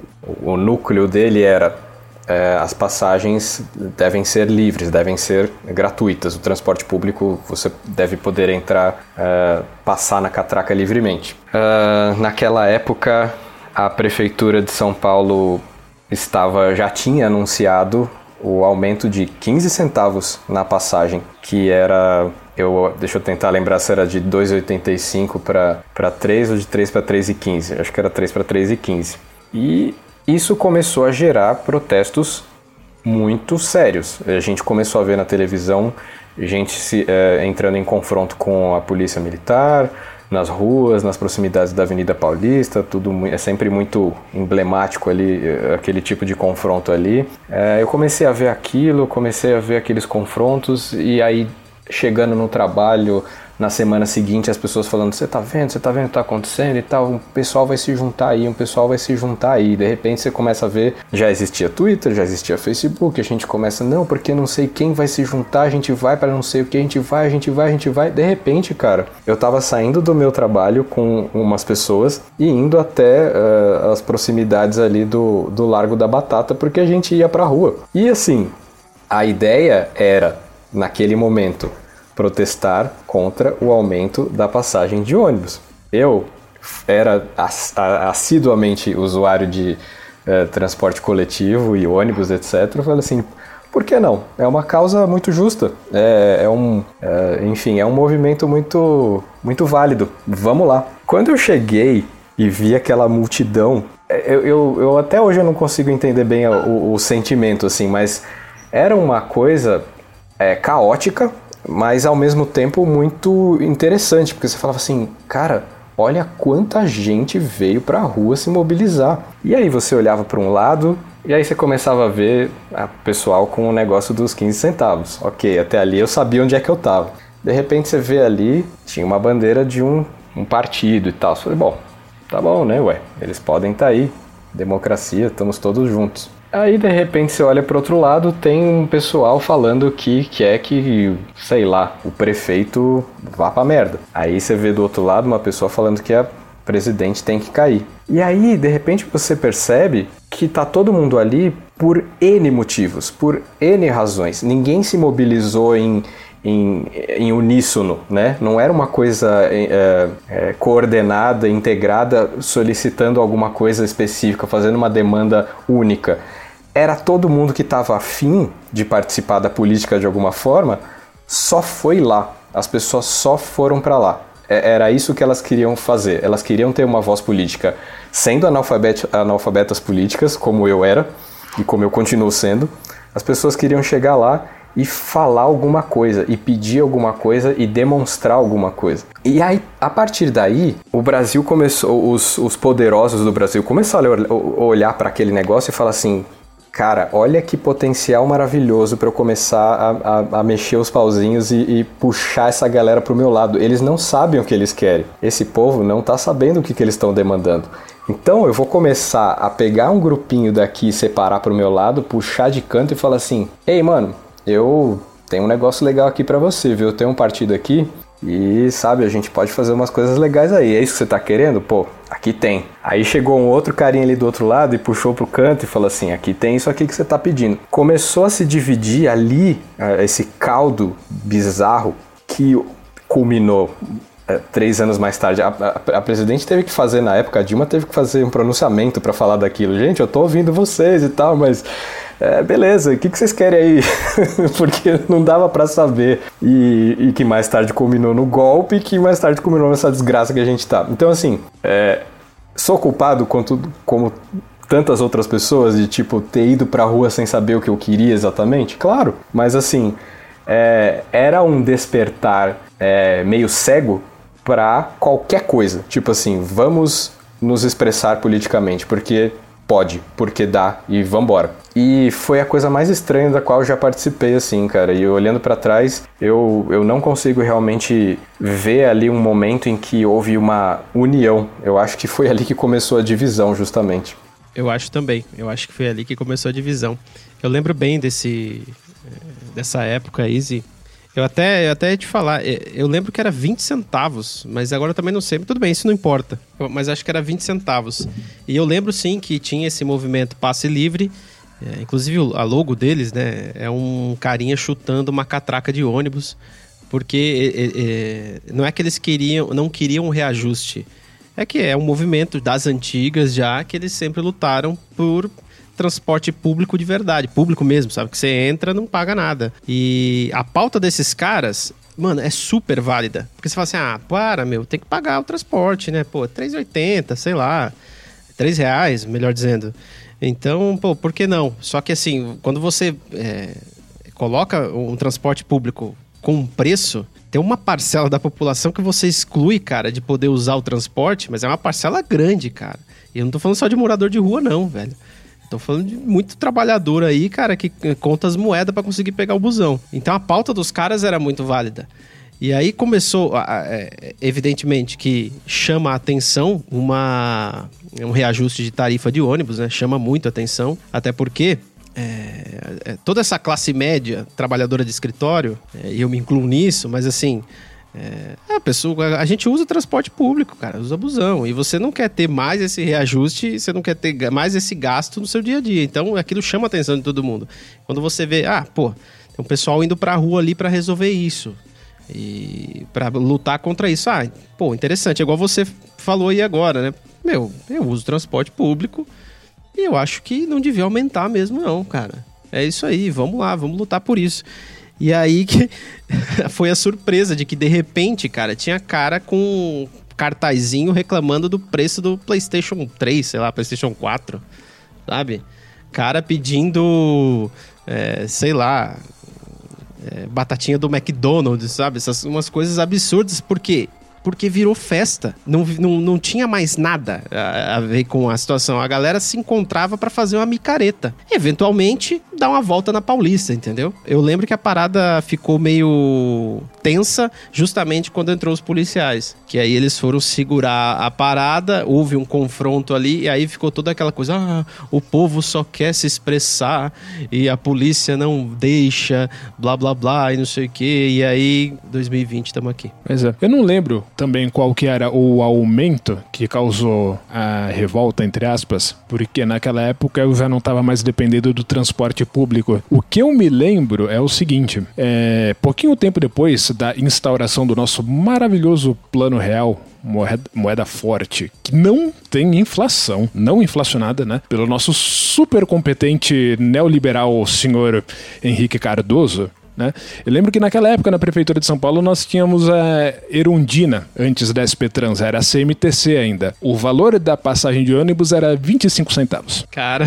o núcleo dele era é, as passagens devem ser livres, devem ser gratuitas. O transporte público você deve poder entrar, é, passar na catraca livremente. Uh, naquela época, a prefeitura de São Paulo estava já tinha anunciado o aumento de 15 centavos na passagem, que era eu deixa eu tentar lembrar se era de 2,85 para 3 ou de 3 para 3,15. Acho que era 3 para 3,15. E isso começou a gerar protestos muito sérios. A gente começou a ver na televisão gente se, é, entrando em confronto com a polícia militar, nas ruas, nas proximidades da Avenida Paulista, tudo é sempre muito emblemático ali, é, aquele tipo de confronto ali. É, eu comecei a ver aquilo, comecei a ver aqueles confrontos e aí chegando no trabalho na semana seguinte as pessoas falando você tá vendo, você tá vendo o que tá acontecendo? e tal, um pessoal vai se juntar aí, um pessoal vai se juntar aí, de repente você começa a ver, já existia Twitter, já existia Facebook, a gente começa, não, porque não sei quem vai se juntar, a gente vai para não sei o que, a gente vai, a gente vai, a gente vai, de repente, cara, eu tava saindo do meu trabalho com umas pessoas e indo até uh, as proximidades ali do, do Largo da Batata, porque a gente ia pra rua. E assim, a ideia era naquele momento, protestar contra o aumento da passagem de ônibus. Eu era assiduamente usuário de eh, transporte coletivo e ônibus, etc. Eu falei assim, por que não? É uma causa muito justa. É, é um, é, enfim, é um movimento muito, muito válido. Vamos lá. Quando eu cheguei e vi aquela multidão, é, eu, eu, eu até hoje eu não consigo entender bem o, o sentimento, assim, mas era uma coisa é, caótica, mas ao mesmo tempo muito interessante, porque você falava assim, cara, olha quanta gente veio para a rua se mobilizar. E aí você olhava para um lado e aí você começava a ver o pessoal com o negócio dos 15 centavos. Ok, até ali eu sabia onde é que eu estava. De repente você vê ali, tinha uma bandeira de um, um partido e tal. Você falei, bom, tá bom, né, ué, eles podem estar tá aí. Democracia, estamos todos juntos. Aí de repente você olha para outro lado, tem um pessoal falando que quer que, sei lá, o prefeito vá pra merda. Aí você vê do outro lado uma pessoa falando que a presidente tem que cair. E aí, de repente, você percebe que tá todo mundo ali por N motivos, por N razões. Ninguém se mobilizou em, em, em uníssono, né? Não era uma coisa é, é, coordenada, integrada, solicitando alguma coisa específica, fazendo uma demanda única era todo mundo que estava afim de participar da política de alguma forma, só foi lá. As pessoas só foram para lá. É, era isso que elas queriam fazer. Elas queriam ter uma voz política, sendo analfabet analfabetas políticas, como eu era e como eu continuo sendo. As pessoas queriam chegar lá e falar alguma coisa, e pedir alguma coisa e demonstrar alguma coisa. E aí, a partir daí, o Brasil começou, os, os poderosos do Brasil começaram a olhar para aquele negócio e falar assim: cara, olha que potencial maravilhoso para eu começar a, a, a, mexer os pauzinhos e, e, puxar essa galera pro meu lado. Eles não sabem o que eles querem. Esse povo não tá sabendo o que, que eles estão demandando. Então eu vou começar a pegar um grupinho daqui, separar pro meu lado, puxar de canto e falar assim: "Ei, mano, eu tenho um negócio legal aqui para você, viu? Eu tenho um partido aqui e sabe, a gente pode fazer umas coisas legais aí. É isso que você tá querendo? Pô, aqui tem. Aí chegou um outro carinha ali do outro lado e puxou pro canto e falou assim: aqui tem isso aqui que você tá pedindo. Começou a se dividir ali eh, esse caldo bizarro que culminou é, três anos mais tarde. A, a, a, presidente teve que fazer, na época, a Dilma teve que fazer um pronunciamento para falar daquilo. Gente, eu tô ouvindo vocês e tal, mas é, beleza, o que, que vocês querem aí? [LAUGHS] Porque não dava para saber. E, e, que mais tarde culminou no golpe, que mais tarde culminou nessa desgraça que a gente tá. Então, assim, é, sou culpado quanto, como tantas outras pessoas de, tipo, ter ido pra rua sem saber o que eu queria exatamente? Claro, mas assim, é, era um despertar é, meio cego para qualquer coisa. Tipo assim, vamos nos expressar politicamente, porque pode, porque dá e vambora. E foi a coisa mais estranha da qual eu já participei, assim, cara. E olhando para trás, eu, eu não consigo realmente ver ali um momento em que houve uma união. Eu acho que foi ali que começou a divisão, justamente. Eu acho também. Eu acho que foi ali que começou a divisão. Eu lembro bem desse eh, dessa época, Easy, eu até, eu até ia te falar, eu lembro que era 20 centavos, mas agora eu também não sei. Tudo bem, isso não importa. Mas acho que era 20 centavos. E eu lembro sim que tinha esse movimento passe livre. É, inclusive a logo deles, né? É um carinha chutando uma catraca de ônibus. Porque é, é, não é que eles queriam, não queriam um reajuste. É que é um movimento das antigas já que eles sempre lutaram por transporte público de verdade, público mesmo, sabe? Que você entra, não paga nada. E a pauta desses caras mano, é super válida. Porque você fala assim, ah, para, meu, tem que pagar o transporte, né? Pô, 3,80, sei lá, 3 reais, melhor dizendo. Então, pô, por que não? Só que assim, quando você é, coloca um transporte público com um preço, tem uma parcela da população que você exclui, cara, de poder usar o transporte, mas é uma parcela grande, cara. E eu não tô falando só de morador de rua, não, velho. Tô falando de muito trabalhador aí, cara, que conta as moedas para conseguir pegar o busão. Então a pauta dos caras era muito válida. E aí começou, é, evidentemente, que chama a atenção uma, um reajuste de tarifa de ônibus, né? Chama muito a atenção, até porque é, é, toda essa classe média, trabalhadora de escritório, é, e eu me incluo nisso, mas assim, é, a pessoa, a gente usa transporte público, cara, usa busão. E você não quer ter mais esse reajuste, você não quer ter mais esse gasto no seu dia a dia. Então aquilo chama a atenção de todo mundo. Quando você vê, ah, pô, tem um pessoal indo pra rua ali para resolver isso. E para lutar contra isso. Ah, pô, interessante. É igual você falou aí agora, né? Meu, eu uso transporte público e eu acho que não devia aumentar mesmo, não, cara. É isso aí, vamos lá, vamos lutar por isso. E aí que [LAUGHS] foi a surpresa de que de repente, cara, tinha cara com cartazinho reclamando do preço do PlayStation 3, sei lá, PlayStation 4, sabe? Cara pedindo, é, sei lá, é, batatinha do McDonald's, sabe? Essas umas coisas absurdas, porque porque virou festa. Não, não, não tinha mais nada a, a ver com a situação. A galera se encontrava para fazer uma micareta. Eventualmente, dar uma volta na Paulista, entendeu? Eu lembro que a parada ficou meio tensa justamente quando entrou os policiais. Que aí eles foram segurar a parada, houve um confronto ali, e aí ficou toda aquela coisa: ah, o povo só quer se expressar e a polícia não deixa, blá blá blá, e não sei o que. E aí, 2020, estamos aqui. Pois é. Eu não lembro também qual que era o aumento que causou a revolta, entre aspas, porque naquela época eu já não estava mais dependendo do transporte público. O que eu me lembro é o seguinte: é, pouquinho tempo depois da instauração do nosso maravilhoso plano real, Moeda, moeda, forte, que não tem inflação, não inflacionada, né? Pelo nosso super competente neoliberal senhor Henrique Cardoso, né? Eu lembro que naquela época, na Prefeitura de São Paulo, nós tínhamos a Erundina, antes da SP Trans, era a CMTC ainda. O valor da passagem de ônibus era 25 centavos. Cara,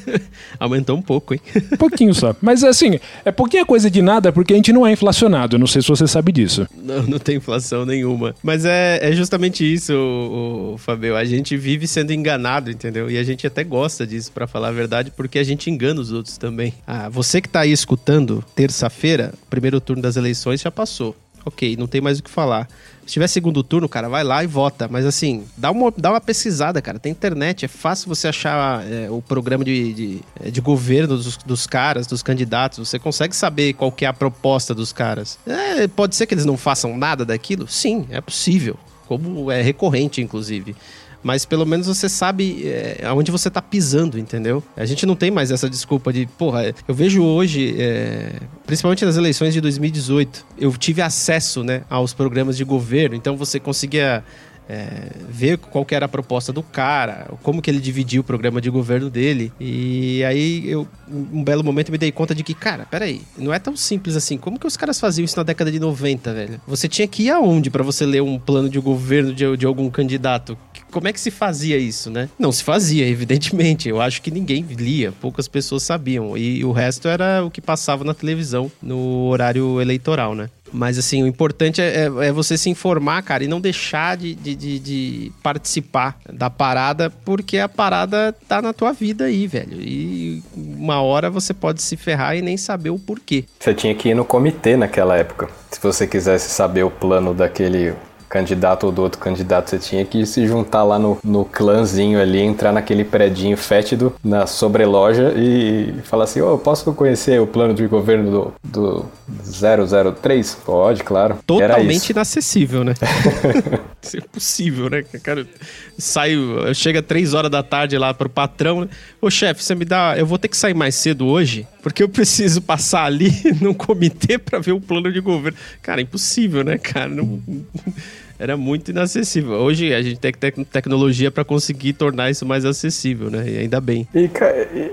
[LAUGHS] aumentou um pouco, hein? [LAUGHS] Pouquinho só. Mas assim, é pouquinha coisa de nada porque a gente não é inflacionado. Não sei se você sabe disso. Não, não tem inflação nenhuma. Mas é, é justamente isso, o, o Fabio. A gente vive sendo enganado, entendeu? E a gente até gosta disso, para falar a verdade, porque a gente engana os outros também. Ah, você que tá aí escutando, terça-feira, quinta-feira, primeiro turno das eleições já passou. Ok, não tem mais o que falar. Se tiver segundo turno, cara, vai lá e vota. Mas assim, dá uma, dá uma pesquisada, cara. Tem internet, é fácil você achar é, o programa de, de, é, de governo dos, dos, caras, dos candidatos. Você consegue saber qual que é a proposta dos caras. É, pode ser que eles não façam nada daquilo? Sim, é possível. Como é recorrente, inclusive mas pelo menos você sabe é, aonde você tá pisando, entendeu? A gente não tem mais essa desculpa de, porra, eu vejo hoje, é, principalmente nas eleições de 2018, eu tive acesso, né, aos programas de governo, então você conseguia é, ver qual era a proposta do cara, como que ele dividia o programa de governo dele. E aí eu, um belo momento, me dei conta de que, cara, peraí, não é tão simples assim. Como que os caras faziam isso na década de 90, velho? Você tinha que ir aonde para você ler um plano de governo de, de algum candidato? Como é que se fazia isso, né? Não se fazia, evidentemente. Eu acho que ninguém lia, poucas pessoas sabiam. E o resto era o que passava na televisão no horário eleitoral, né? Mas assim, o importante é, é, é, você se informar, cara, e não deixar de, de, de, de, participar da parada, porque a parada tá na tua vida aí, velho. E uma hora você pode se ferrar e nem saber o porquê. Você tinha que ir no comitê naquela época. Se você quisesse saber o plano daquele candidato ou do outro candidato, você tinha que se juntar lá no, no clãzinho ali, entrar naquele predinho fétido na sobreloja e falar assim: Ô, oh, posso conhecer o plano de governo do, do 003? Pode, claro. Totalmente inacessível, né? [LAUGHS] Isso é possível, né? Cara, saio, chega três horas da tarde lá pro patrão, né? Ô chefe, você me dá. Eu vou ter que sair mais cedo hoje, porque eu preciso passar ali [LAUGHS] no comitê para ver o plano de governo. Cara, impossível, né, cara? Não era muito inacessível. Hoje a gente tem tec tecnologia para conseguir tornar isso mais acessível, né? E ainda bem. E,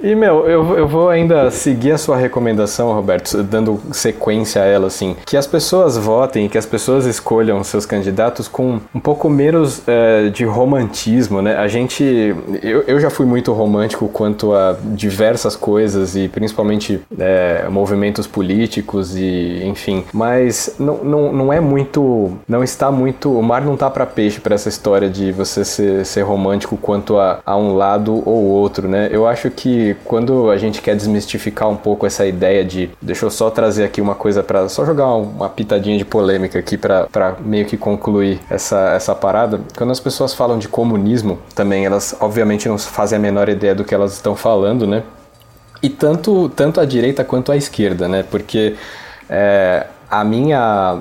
e, meu, eu, eu vou ainda seguir a sua recomendação, Roberto, dando sequência a ela, assim. Que as pessoas votem, que as pessoas escolham seus candidatos com um pouco menos é, de romantismo, né? A gente. Eu, eu já fui muito romântico quanto a diversas coisas e principalmente é, movimentos políticos e enfim. Mas não, não, não é muito. Não está muito o mar não tá para peixe para essa história de você ser, ser romântico quanto a, a, um lado ou outro, né? Eu acho que quando a gente quer desmistificar um pouco essa ideia de, deixa eu só trazer aqui uma coisa para só jogar uma pitadinha de polêmica aqui para meio que concluir essa, essa parada. Quando as pessoas falam de comunismo, também elas obviamente não fazem a menor ideia do que elas estão falando, né? E tanto, tanto a direita quanto a esquerda, né? Porque é, a minha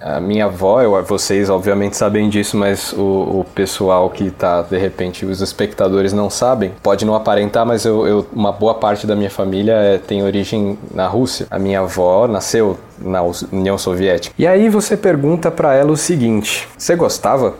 a minha avó, eu, vocês obviamente sabem disso, mas o, o pessoal que está, de repente, os espectadores não sabem. Pode não aparentar, mas eu, eu uma boa parte da minha família é, tem origem na Rússia. A minha avó nasceu na União Soviética. E aí você pergunta para ela o seguinte: você gostava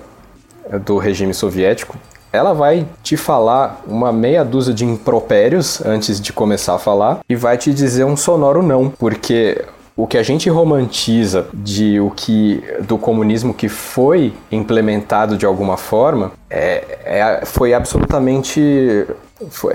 do regime soviético? ela vai te falar uma meia dúzia de impropérios antes de começar a falar e vai te dizer um sonoro não, porque o que a gente romantiza de o que do comunismo que foi implementado de alguma forma é, é foi absolutamente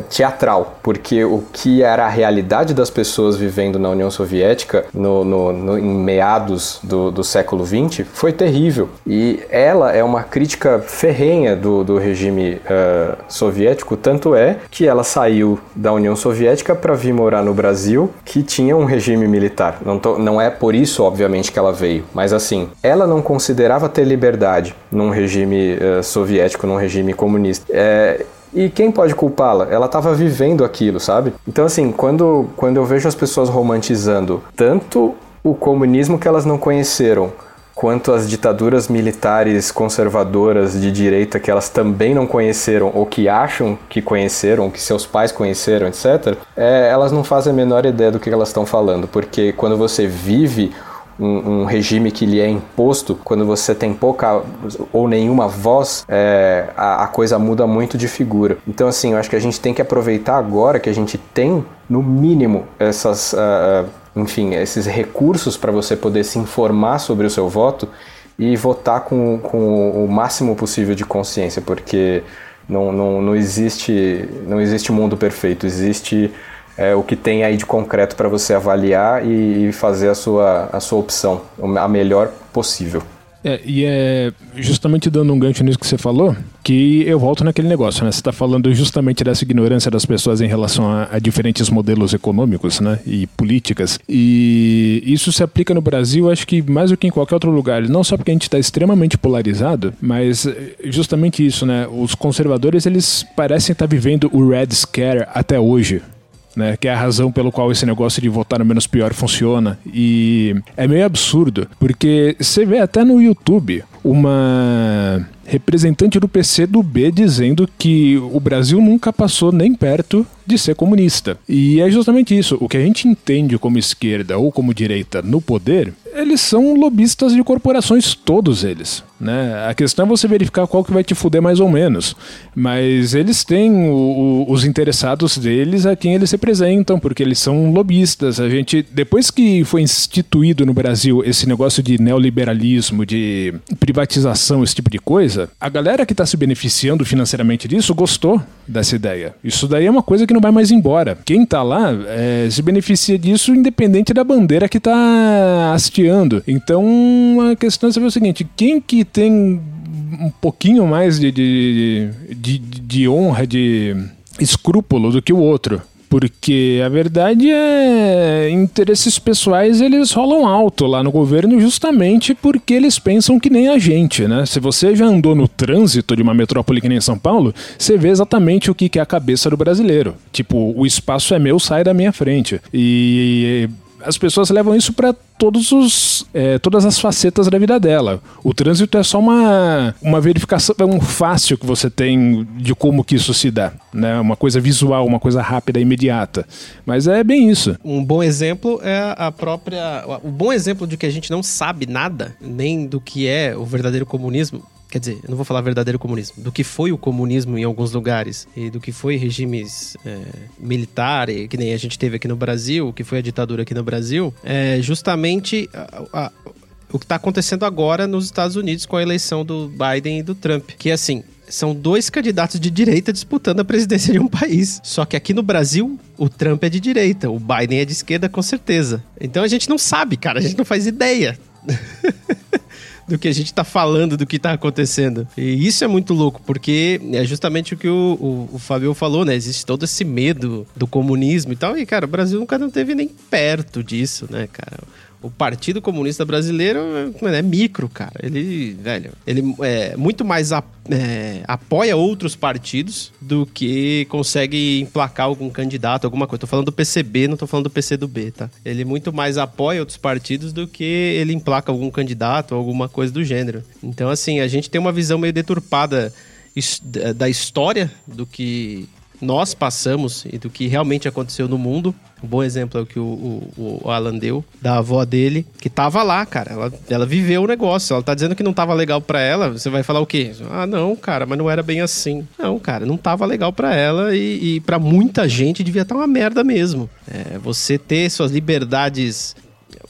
teatral, porque o que era a realidade das pessoas vivendo na União Soviética no, no, no, em meados do, do século XX foi terrível. E ela é uma crítica ferrenha do, do regime uh, soviético, tanto é que ela saiu da União Soviética para vir morar no Brasil, que tinha um regime militar. Não, tô, não é por isso, obviamente, que ela veio, mas assim, ela não considerava ter liberdade num regime uh, soviético, num regime comunista. É, e quem pode culpá-la? Ela estava vivendo aquilo, sabe? Então, assim, quando, quando eu vejo as pessoas romantizando tanto o comunismo que elas não conheceram, quanto as ditaduras militares conservadoras de direita que elas também não conheceram ou que acham que conheceram, que seus pais conheceram, etc., é, elas não fazem a menor ideia do que elas estão falando, porque quando você vive um, um, regime que lhe é imposto, quando você tem pouca ou nenhuma voz, é, a, a, coisa muda muito de figura. Então, assim, eu acho que a gente tem que aproveitar agora que a gente tem, no mínimo, essas, uh, enfim, esses recursos para você poder se informar sobre o seu voto e votar com, com o máximo possível de consciência, porque não, não, não existe não existe mundo perfeito, existe é, o que tem aí de concreto para você avaliar e, fazer a sua, a sua opção, a melhor possível. É, e é justamente dando um gancho nisso que você falou, que eu volto naquele negócio, né? Você está falando justamente dessa ignorância das pessoas em relação a, a, diferentes modelos econômicos, né? E políticas. E isso se aplica no Brasil, acho que mais do que em qualquer outro lugar. Não só porque a gente está extremamente polarizado, mas justamente isso, né? Os conservadores, eles parecem estar tá vivendo o Red Scare até hoje né? Que é a razão pelo qual esse negócio de votar no menos pior funciona. E é meio absurdo, porque você vê até no YouTube uma representante do PC do B dizendo que o Brasil nunca passou nem perto de ser comunista. E é justamente isso. O que a gente entende como esquerda ou como direita no poder, eles são lobistas de corporações, todos eles. Né? A questão é você verificar qual que vai te fuder mais ou menos. Mas eles têm o, o, os interessados deles a quem eles representam, porque eles são lobistas. A gente, depois que foi instituído no Brasil esse negócio de neoliberalismo, de privatização, esse tipo de coisa, a galera que está se beneficiando financeiramente disso gostou dessa ideia. Isso daí é uma coisa que não vai mais embora. Quem está lá é, se beneficia disso independente da bandeira que está hasteando. Então a questão é o seguinte: quem que tem um pouquinho mais de, de, de, de honra, de escrúpulo do que o outro. Porque a verdade é interesses pessoais eles rolam alto lá no governo justamente porque eles pensam que nem a gente, né? Se você já andou no trânsito de uma metrópole que nem São Paulo, você vê exatamente o que é a cabeça do brasileiro. Tipo, o espaço é meu, sai da minha frente. E as pessoas levam isso para todos os é, todas as facetas da vida dela. O trânsito é só uma, uma verificação um fácil que você tem de como que isso se dá, né? Uma coisa visual, uma coisa rápida, imediata. Mas é bem isso. Um bom exemplo é a própria o bom exemplo de que a gente não sabe nada nem do que é o verdadeiro comunismo quer dizer, eu não vou falar verdadeiro comunismo, do que foi o comunismo em alguns lugares e do que foi regimes é, militar, que nem a gente teve aqui no Brasil, que foi a ditadura aqui no Brasil, é justamente a, a, o que está acontecendo agora nos Estados Unidos com a eleição do Biden e do Trump, que assim são dois candidatos de direita disputando a presidência de um país. Só que aqui no Brasil, o Trump é de direita, o Biden é de esquerda, com certeza. Então a gente não sabe, cara, a gente não faz ideia. [LAUGHS] do que a gente tá falando, do que tá acontecendo. E isso é muito louco, porque é justamente o que o, o, o Fabio falou, né? Existe todo esse medo do comunismo e tal. E, cara, o Brasil nunca não teve nem perto disso, né, cara? O Partido Comunista Brasileiro é, micro, cara. Ele, velho, ele é muito mais a, é, apoia outros partidos do que consegue emplacar algum candidato, alguma coisa. Tô falando do PCB, não tô falando do PC tá? Ele muito mais apoia outros partidos do que ele emplaca algum candidato, alguma coisa do gênero. Então, assim, a gente tem uma visão meio deturpada da história do que nós passamos e do que realmente aconteceu no mundo. Um bom exemplo é o que o, o, o Alan deu, da avó dele, que tava lá, cara. Ela, ela viveu o negócio. Ela tá dizendo que não tava legal para ela. Você vai falar o quê? Ah, não, cara, mas não era bem assim. Não, cara, não tava legal para ela e, e para muita gente devia estar tá uma merda mesmo. É, você ter suas liberdades.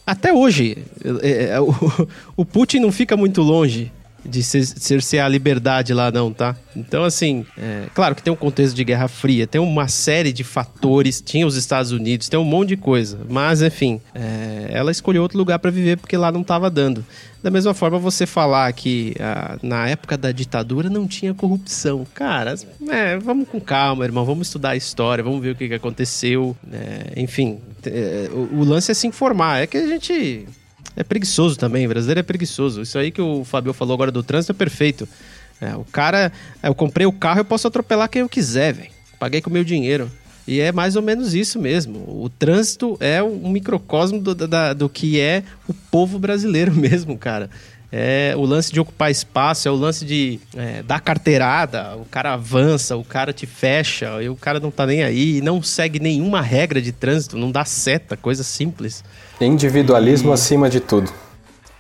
Até hoje, é, é, o, [LAUGHS] o Putin não fica muito longe de cercear a liberdade lá, não, tá? Então, assim, é, claro que tem um contexto de Guerra Fria, tem uma série de fatores, tinha os Estados Unidos, tem um monte de coisa, mas, enfim, é, ela escolheu outro lugar para viver porque lá não estava dando. Da mesma forma, você falar que ah, na época da ditadura não tinha corrupção. Cara, é, vamos com calma, irmão, vamos estudar a história, vamos ver o que, que aconteceu. É, enfim, é, o, o lance é se informar. É que a gente é preguiçoso também, o brasileiro é preguiçoso. Isso aí que o Fabio falou agora do trânsito é perfeito. É, o cara, é, eu comprei o carro, eu posso atropelar quem eu quiser, velho. Paguei com o meu dinheiro. E é mais ou menos isso mesmo. O trânsito é um microcosmo do, do, do que é o povo brasileiro [LAUGHS] mesmo, cara. É o lance de ocupar espaço, é o lance de é, dar carteirada, o cara avança, o cara te fecha, e o cara não tá nem aí, não segue nenhuma regra de trânsito, não dá seta, coisa simples. Individualismo e... acima de tudo.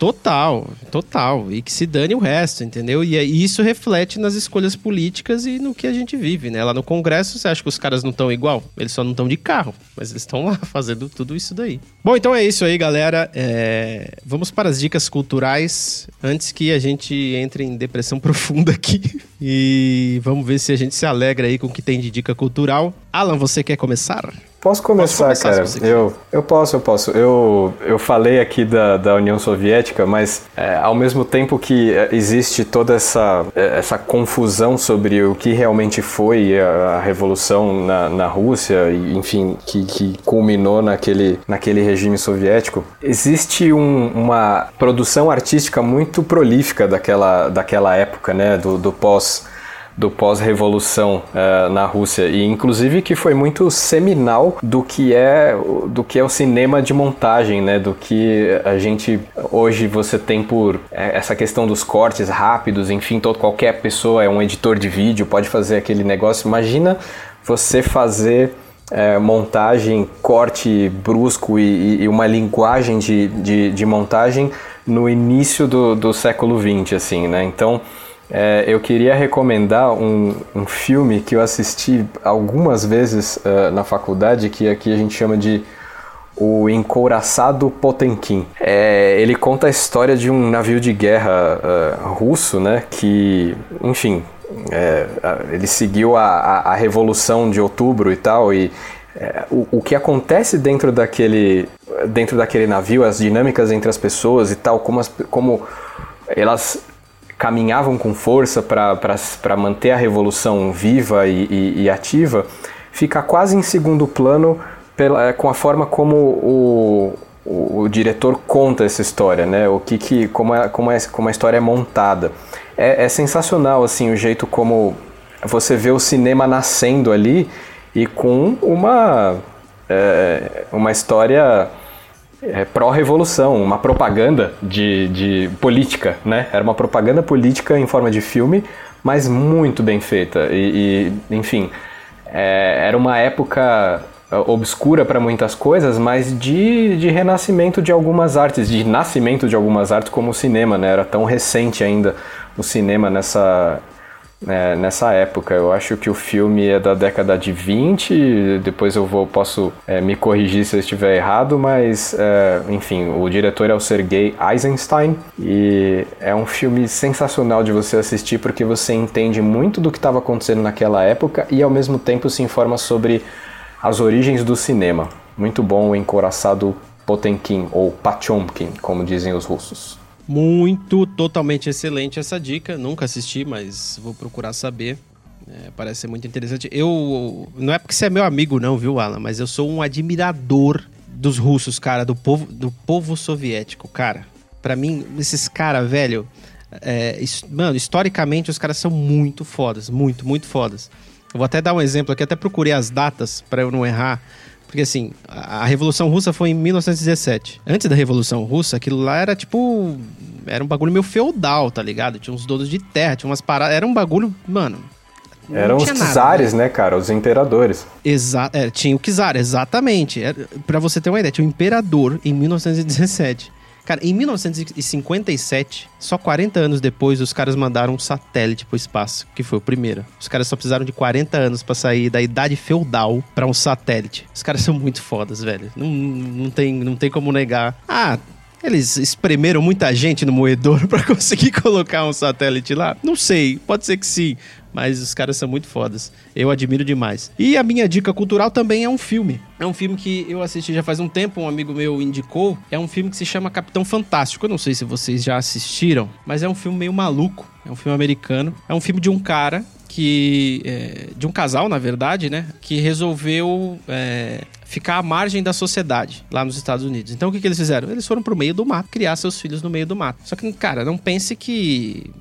Total, total. E que se dane o resto, entendeu? E isso reflete nas escolhas políticas e no que a gente vive, né? Lá no Congresso, você acha que os caras não estão igual? Eles só não estão de carro, mas eles estão lá [LAUGHS] fazendo tudo isso daí. Bom, então é isso aí, galera. É... Vamos para as dicas culturais antes que a gente entre em depressão [LAUGHS] profunda aqui. E vamos ver se a gente se alegra aí com o que tem de dica cultural. Alan, você quer começar? Posso começar, Posso começar cara? Eu, eu posso, eu posso. Eu, eu falei aqui da, da União Soviética, mas é, ao mesmo tempo que é, existe toda essa, é, essa confusão sobre o que realmente foi a, a Revolução na, na Rússia, e, enfim, que, que culminou naquele, naquele regime soviético, existe um, uma produção artística muito prolífica daquela, daquela época, né, do, do pós do pós-revolução uh, na Rússia e inclusive que foi muito seminal do que é do que é o cinema de montagem, né? Do que a gente hoje você tem por é, essa questão dos cortes rápidos, enfim, todo qualquer pessoa é um editor de vídeo, pode fazer aquele negócio. Imagina você fazer é, montagem, corte brusco e, e uma linguagem de, de, de, montagem no início do, do século XX, assim, né? Então, é, eu queria recomendar um, um filme que eu assisti algumas vezes uh, na faculdade, que aqui a gente chama de o Encouraçado Potemkin. É, ele conta a história de um navio de guerra uh, russo, né, que, enfim, é, ele seguiu a, a, a, Revolução de Outubro e tal, e é, o, o que acontece dentro daquele, dentro daquele navio, as dinâmicas entre as pessoas e tal, como, as, como elas caminhavam com força para manter a Revolução viva e, e, e ativa, fica quase em segundo plano pela, é, com a forma como o, o, o, diretor conta essa história, né? O que, que como, é, como, é, como a história é montada. É, é sensacional assim o jeito como você vê o cinema nascendo ali e com uma é, uma história é, pró-revolução, uma propaganda de, de política, né? Era uma propaganda política em forma de filme, mas muito bem feita. E, e enfim, é, era uma época obscura para muitas coisas, mas de, de renascimento de algumas artes, de nascimento de algumas artes como o cinema, né? Era tão recente ainda o cinema nessa, é, nessa época. Eu acho que o filme é da década de 20, depois eu vou, posso é, me corrigir se eu estiver errado, mas é, enfim, o diretor é o Sergei Eisenstein e é um filme sensacional de você assistir porque você entende muito do que estava acontecendo naquela época e ao mesmo tempo se informa sobre as origens do cinema. Muito bom o encoraçado Potemkin, ou Pachomkin, como dizem os russos. Muito, totalmente excelente essa dica. Nunca assisti, mas vou procurar saber. É, parece ser muito interessante. Eu. Não é porque você é meu amigo, não, viu, Alan? Mas eu sou um admirador dos russos, cara, do povo, do povo soviético, cara. Para mim, esses caras, velho. É, mano, historicamente os caras são muito fodas, muito, muito fodas. Eu vou até dar um exemplo aqui, até procurei as datas para eu não errar. Porque assim, a Revolução Russa foi em 1917. Antes da Revolução Russa, aquilo lá era tipo. Era um bagulho meio feudal, tá ligado? Tinha uns donos de terra, tinha umas paradas. Era um bagulho, mano. Eram os czares, né? né, cara? Os imperadores. Exato. É, tinha o czar, exatamente. Era, pra você ter uma ideia, tinha o imperador em 1917. Cara, em 1957, só 40 anos depois, os caras mandaram um satélite pro espaço, que foi o primeiro. Os caras só precisaram de 40 anos para sair da idade feudal para um satélite. Os caras são muito fodas, velho. Não, não, tem, não tem como negar. Ah, eles espremeram muita gente no moedor [LAUGHS] para conseguir colocar um satélite lá? Não sei, pode ser que sim, mas os caras são muito fodas. Eu admiro demais. E a minha dica cultural também é um filme. É um filme que eu assisti já faz um tempo, um amigo meu indicou. É um filme que se chama Capitão Fantástico. Eu não sei se vocês já assistiram, mas é um filme meio maluco. É um filme americano. É um filme de um cara que. É, de um casal, na verdade, né? Que resolveu é, ficar à margem da sociedade lá nos Estados Unidos. Então o que, que eles fizeram? Eles foram pro meio do mato, criar seus filhos no meio do mato. Só que, cara, não pense que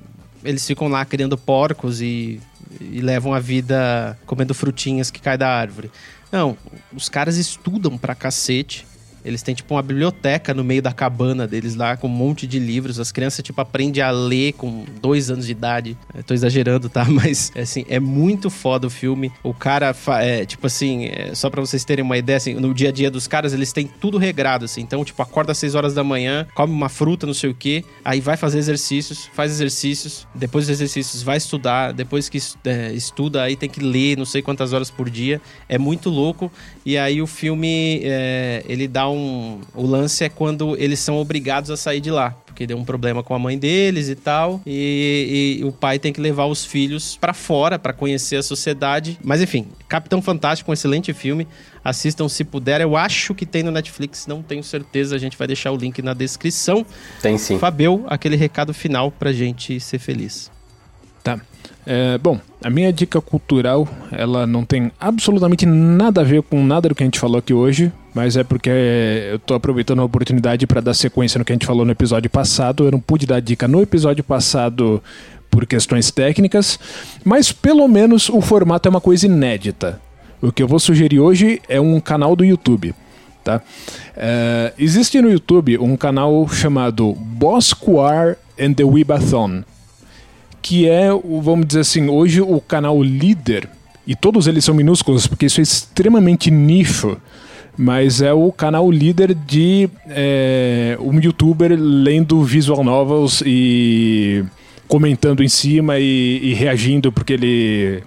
eles ficam lá criando porcos e, e levam a vida comendo frutinhas que caem da árvore. Não, os caras estudam pra cacete eles têm, tipo, uma biblioteca no meio da cabana deles lá, com um monte de livros. As crianças, tipo, aprendem a ler com dois anos de idade. Eu tô exagerando, tá? [LAUGHS] Mas, assim, é muito foda o filme. O cara, é, tipo assim, é, só pra vocês terem uma ideia, assim, no dia a dia dos caras, eles têm tudo regrado, assim. Então, tipo, acorda às 6 horas da manhã, come uma fruta, não sei o quê, aí vai fazer exercícios, faz exercícios, depois dos exercícios vai estudar, depois que é, estuda, aí tem que ler não sei quantas horas por dia. É muito louco. E aí o filme, é, ele dá um um. O lance é quando eles são obrigados a sair de lá. Porque deu um problema com a mãe deles e tal. E, e o pai tem que levar os filhos para fora para conhecer a sociedade. Mas enfim, Capitão Fantástico, um excelente filme. Assistam se puder. Eu acho que tem no Netflix, não tenho certeza. A gente vai deixar o link na descrição. Tem sim. Fabel, aquele recado final pra gente ser feliz. Tá. É, bom, a minha dica cultural, ela não tem absolutamente nada a ver com nada do que a gente falou aqui hoje, mas é porque eu tô aproveitando a oportunidade para dar sequência no que a gente falou no episódio passado. Eu não pude dar dica no episódio passado por questões técnicas, mas pelo menos o formato é uma coisa inédita. O que eu vou sugerir hoje é um canal do YouTube. Tá? É, existe no YouTube um canal chamado Bosquar and the Webathon que é, vamos dizer assim, hoje o canal líder e todos eles são minúsculos, porque isso é extremamente nicho, mas é o canal líder de é, um youtuber lendo visual novels e comentando em cima e, e reagindo porque ele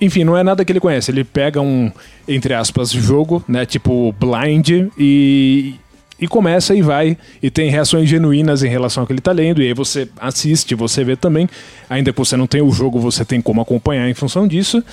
enfim, não é nada que ele conhece. Ele pega um, entre aspas, jogo, né? Tipo blind e, e começa e vai e tem reações genuínas em relação ao que ele está lendo. E aí você assiste, você vê também. Ainda que você não tenha o jogo, você tem como acompanhar em função disso.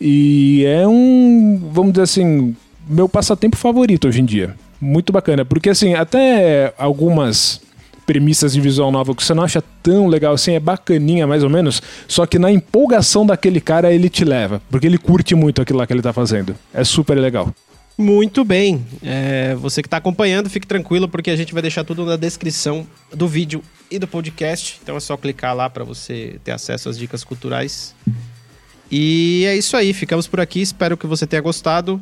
E é um, vamos dizer assim, meu passatempo favorito hoje em dia. Muito bacana, porque assim, até algumas premissas de visual novel que você não acha tão legal assim, é bacaninha mais ou menos, só que na empolgação daquele cara ele te leva, porque ele curte muito aquilo lá que ele tá fazendo. É super legal. Muito bem. É, você que está acompanhando, fique tranquilo, porque a gente vai deixar tudo na descrição do vídeo e do podcast. Então é só clicar lá para você ter acesso às dicas culturais. E é isso aí, ficamos por aqui. Espero que você tenha gostado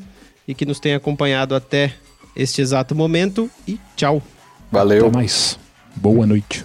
e que nos tenha acompanhado até este exato momento. E tchau. Valeu. Até mais. Boa noite.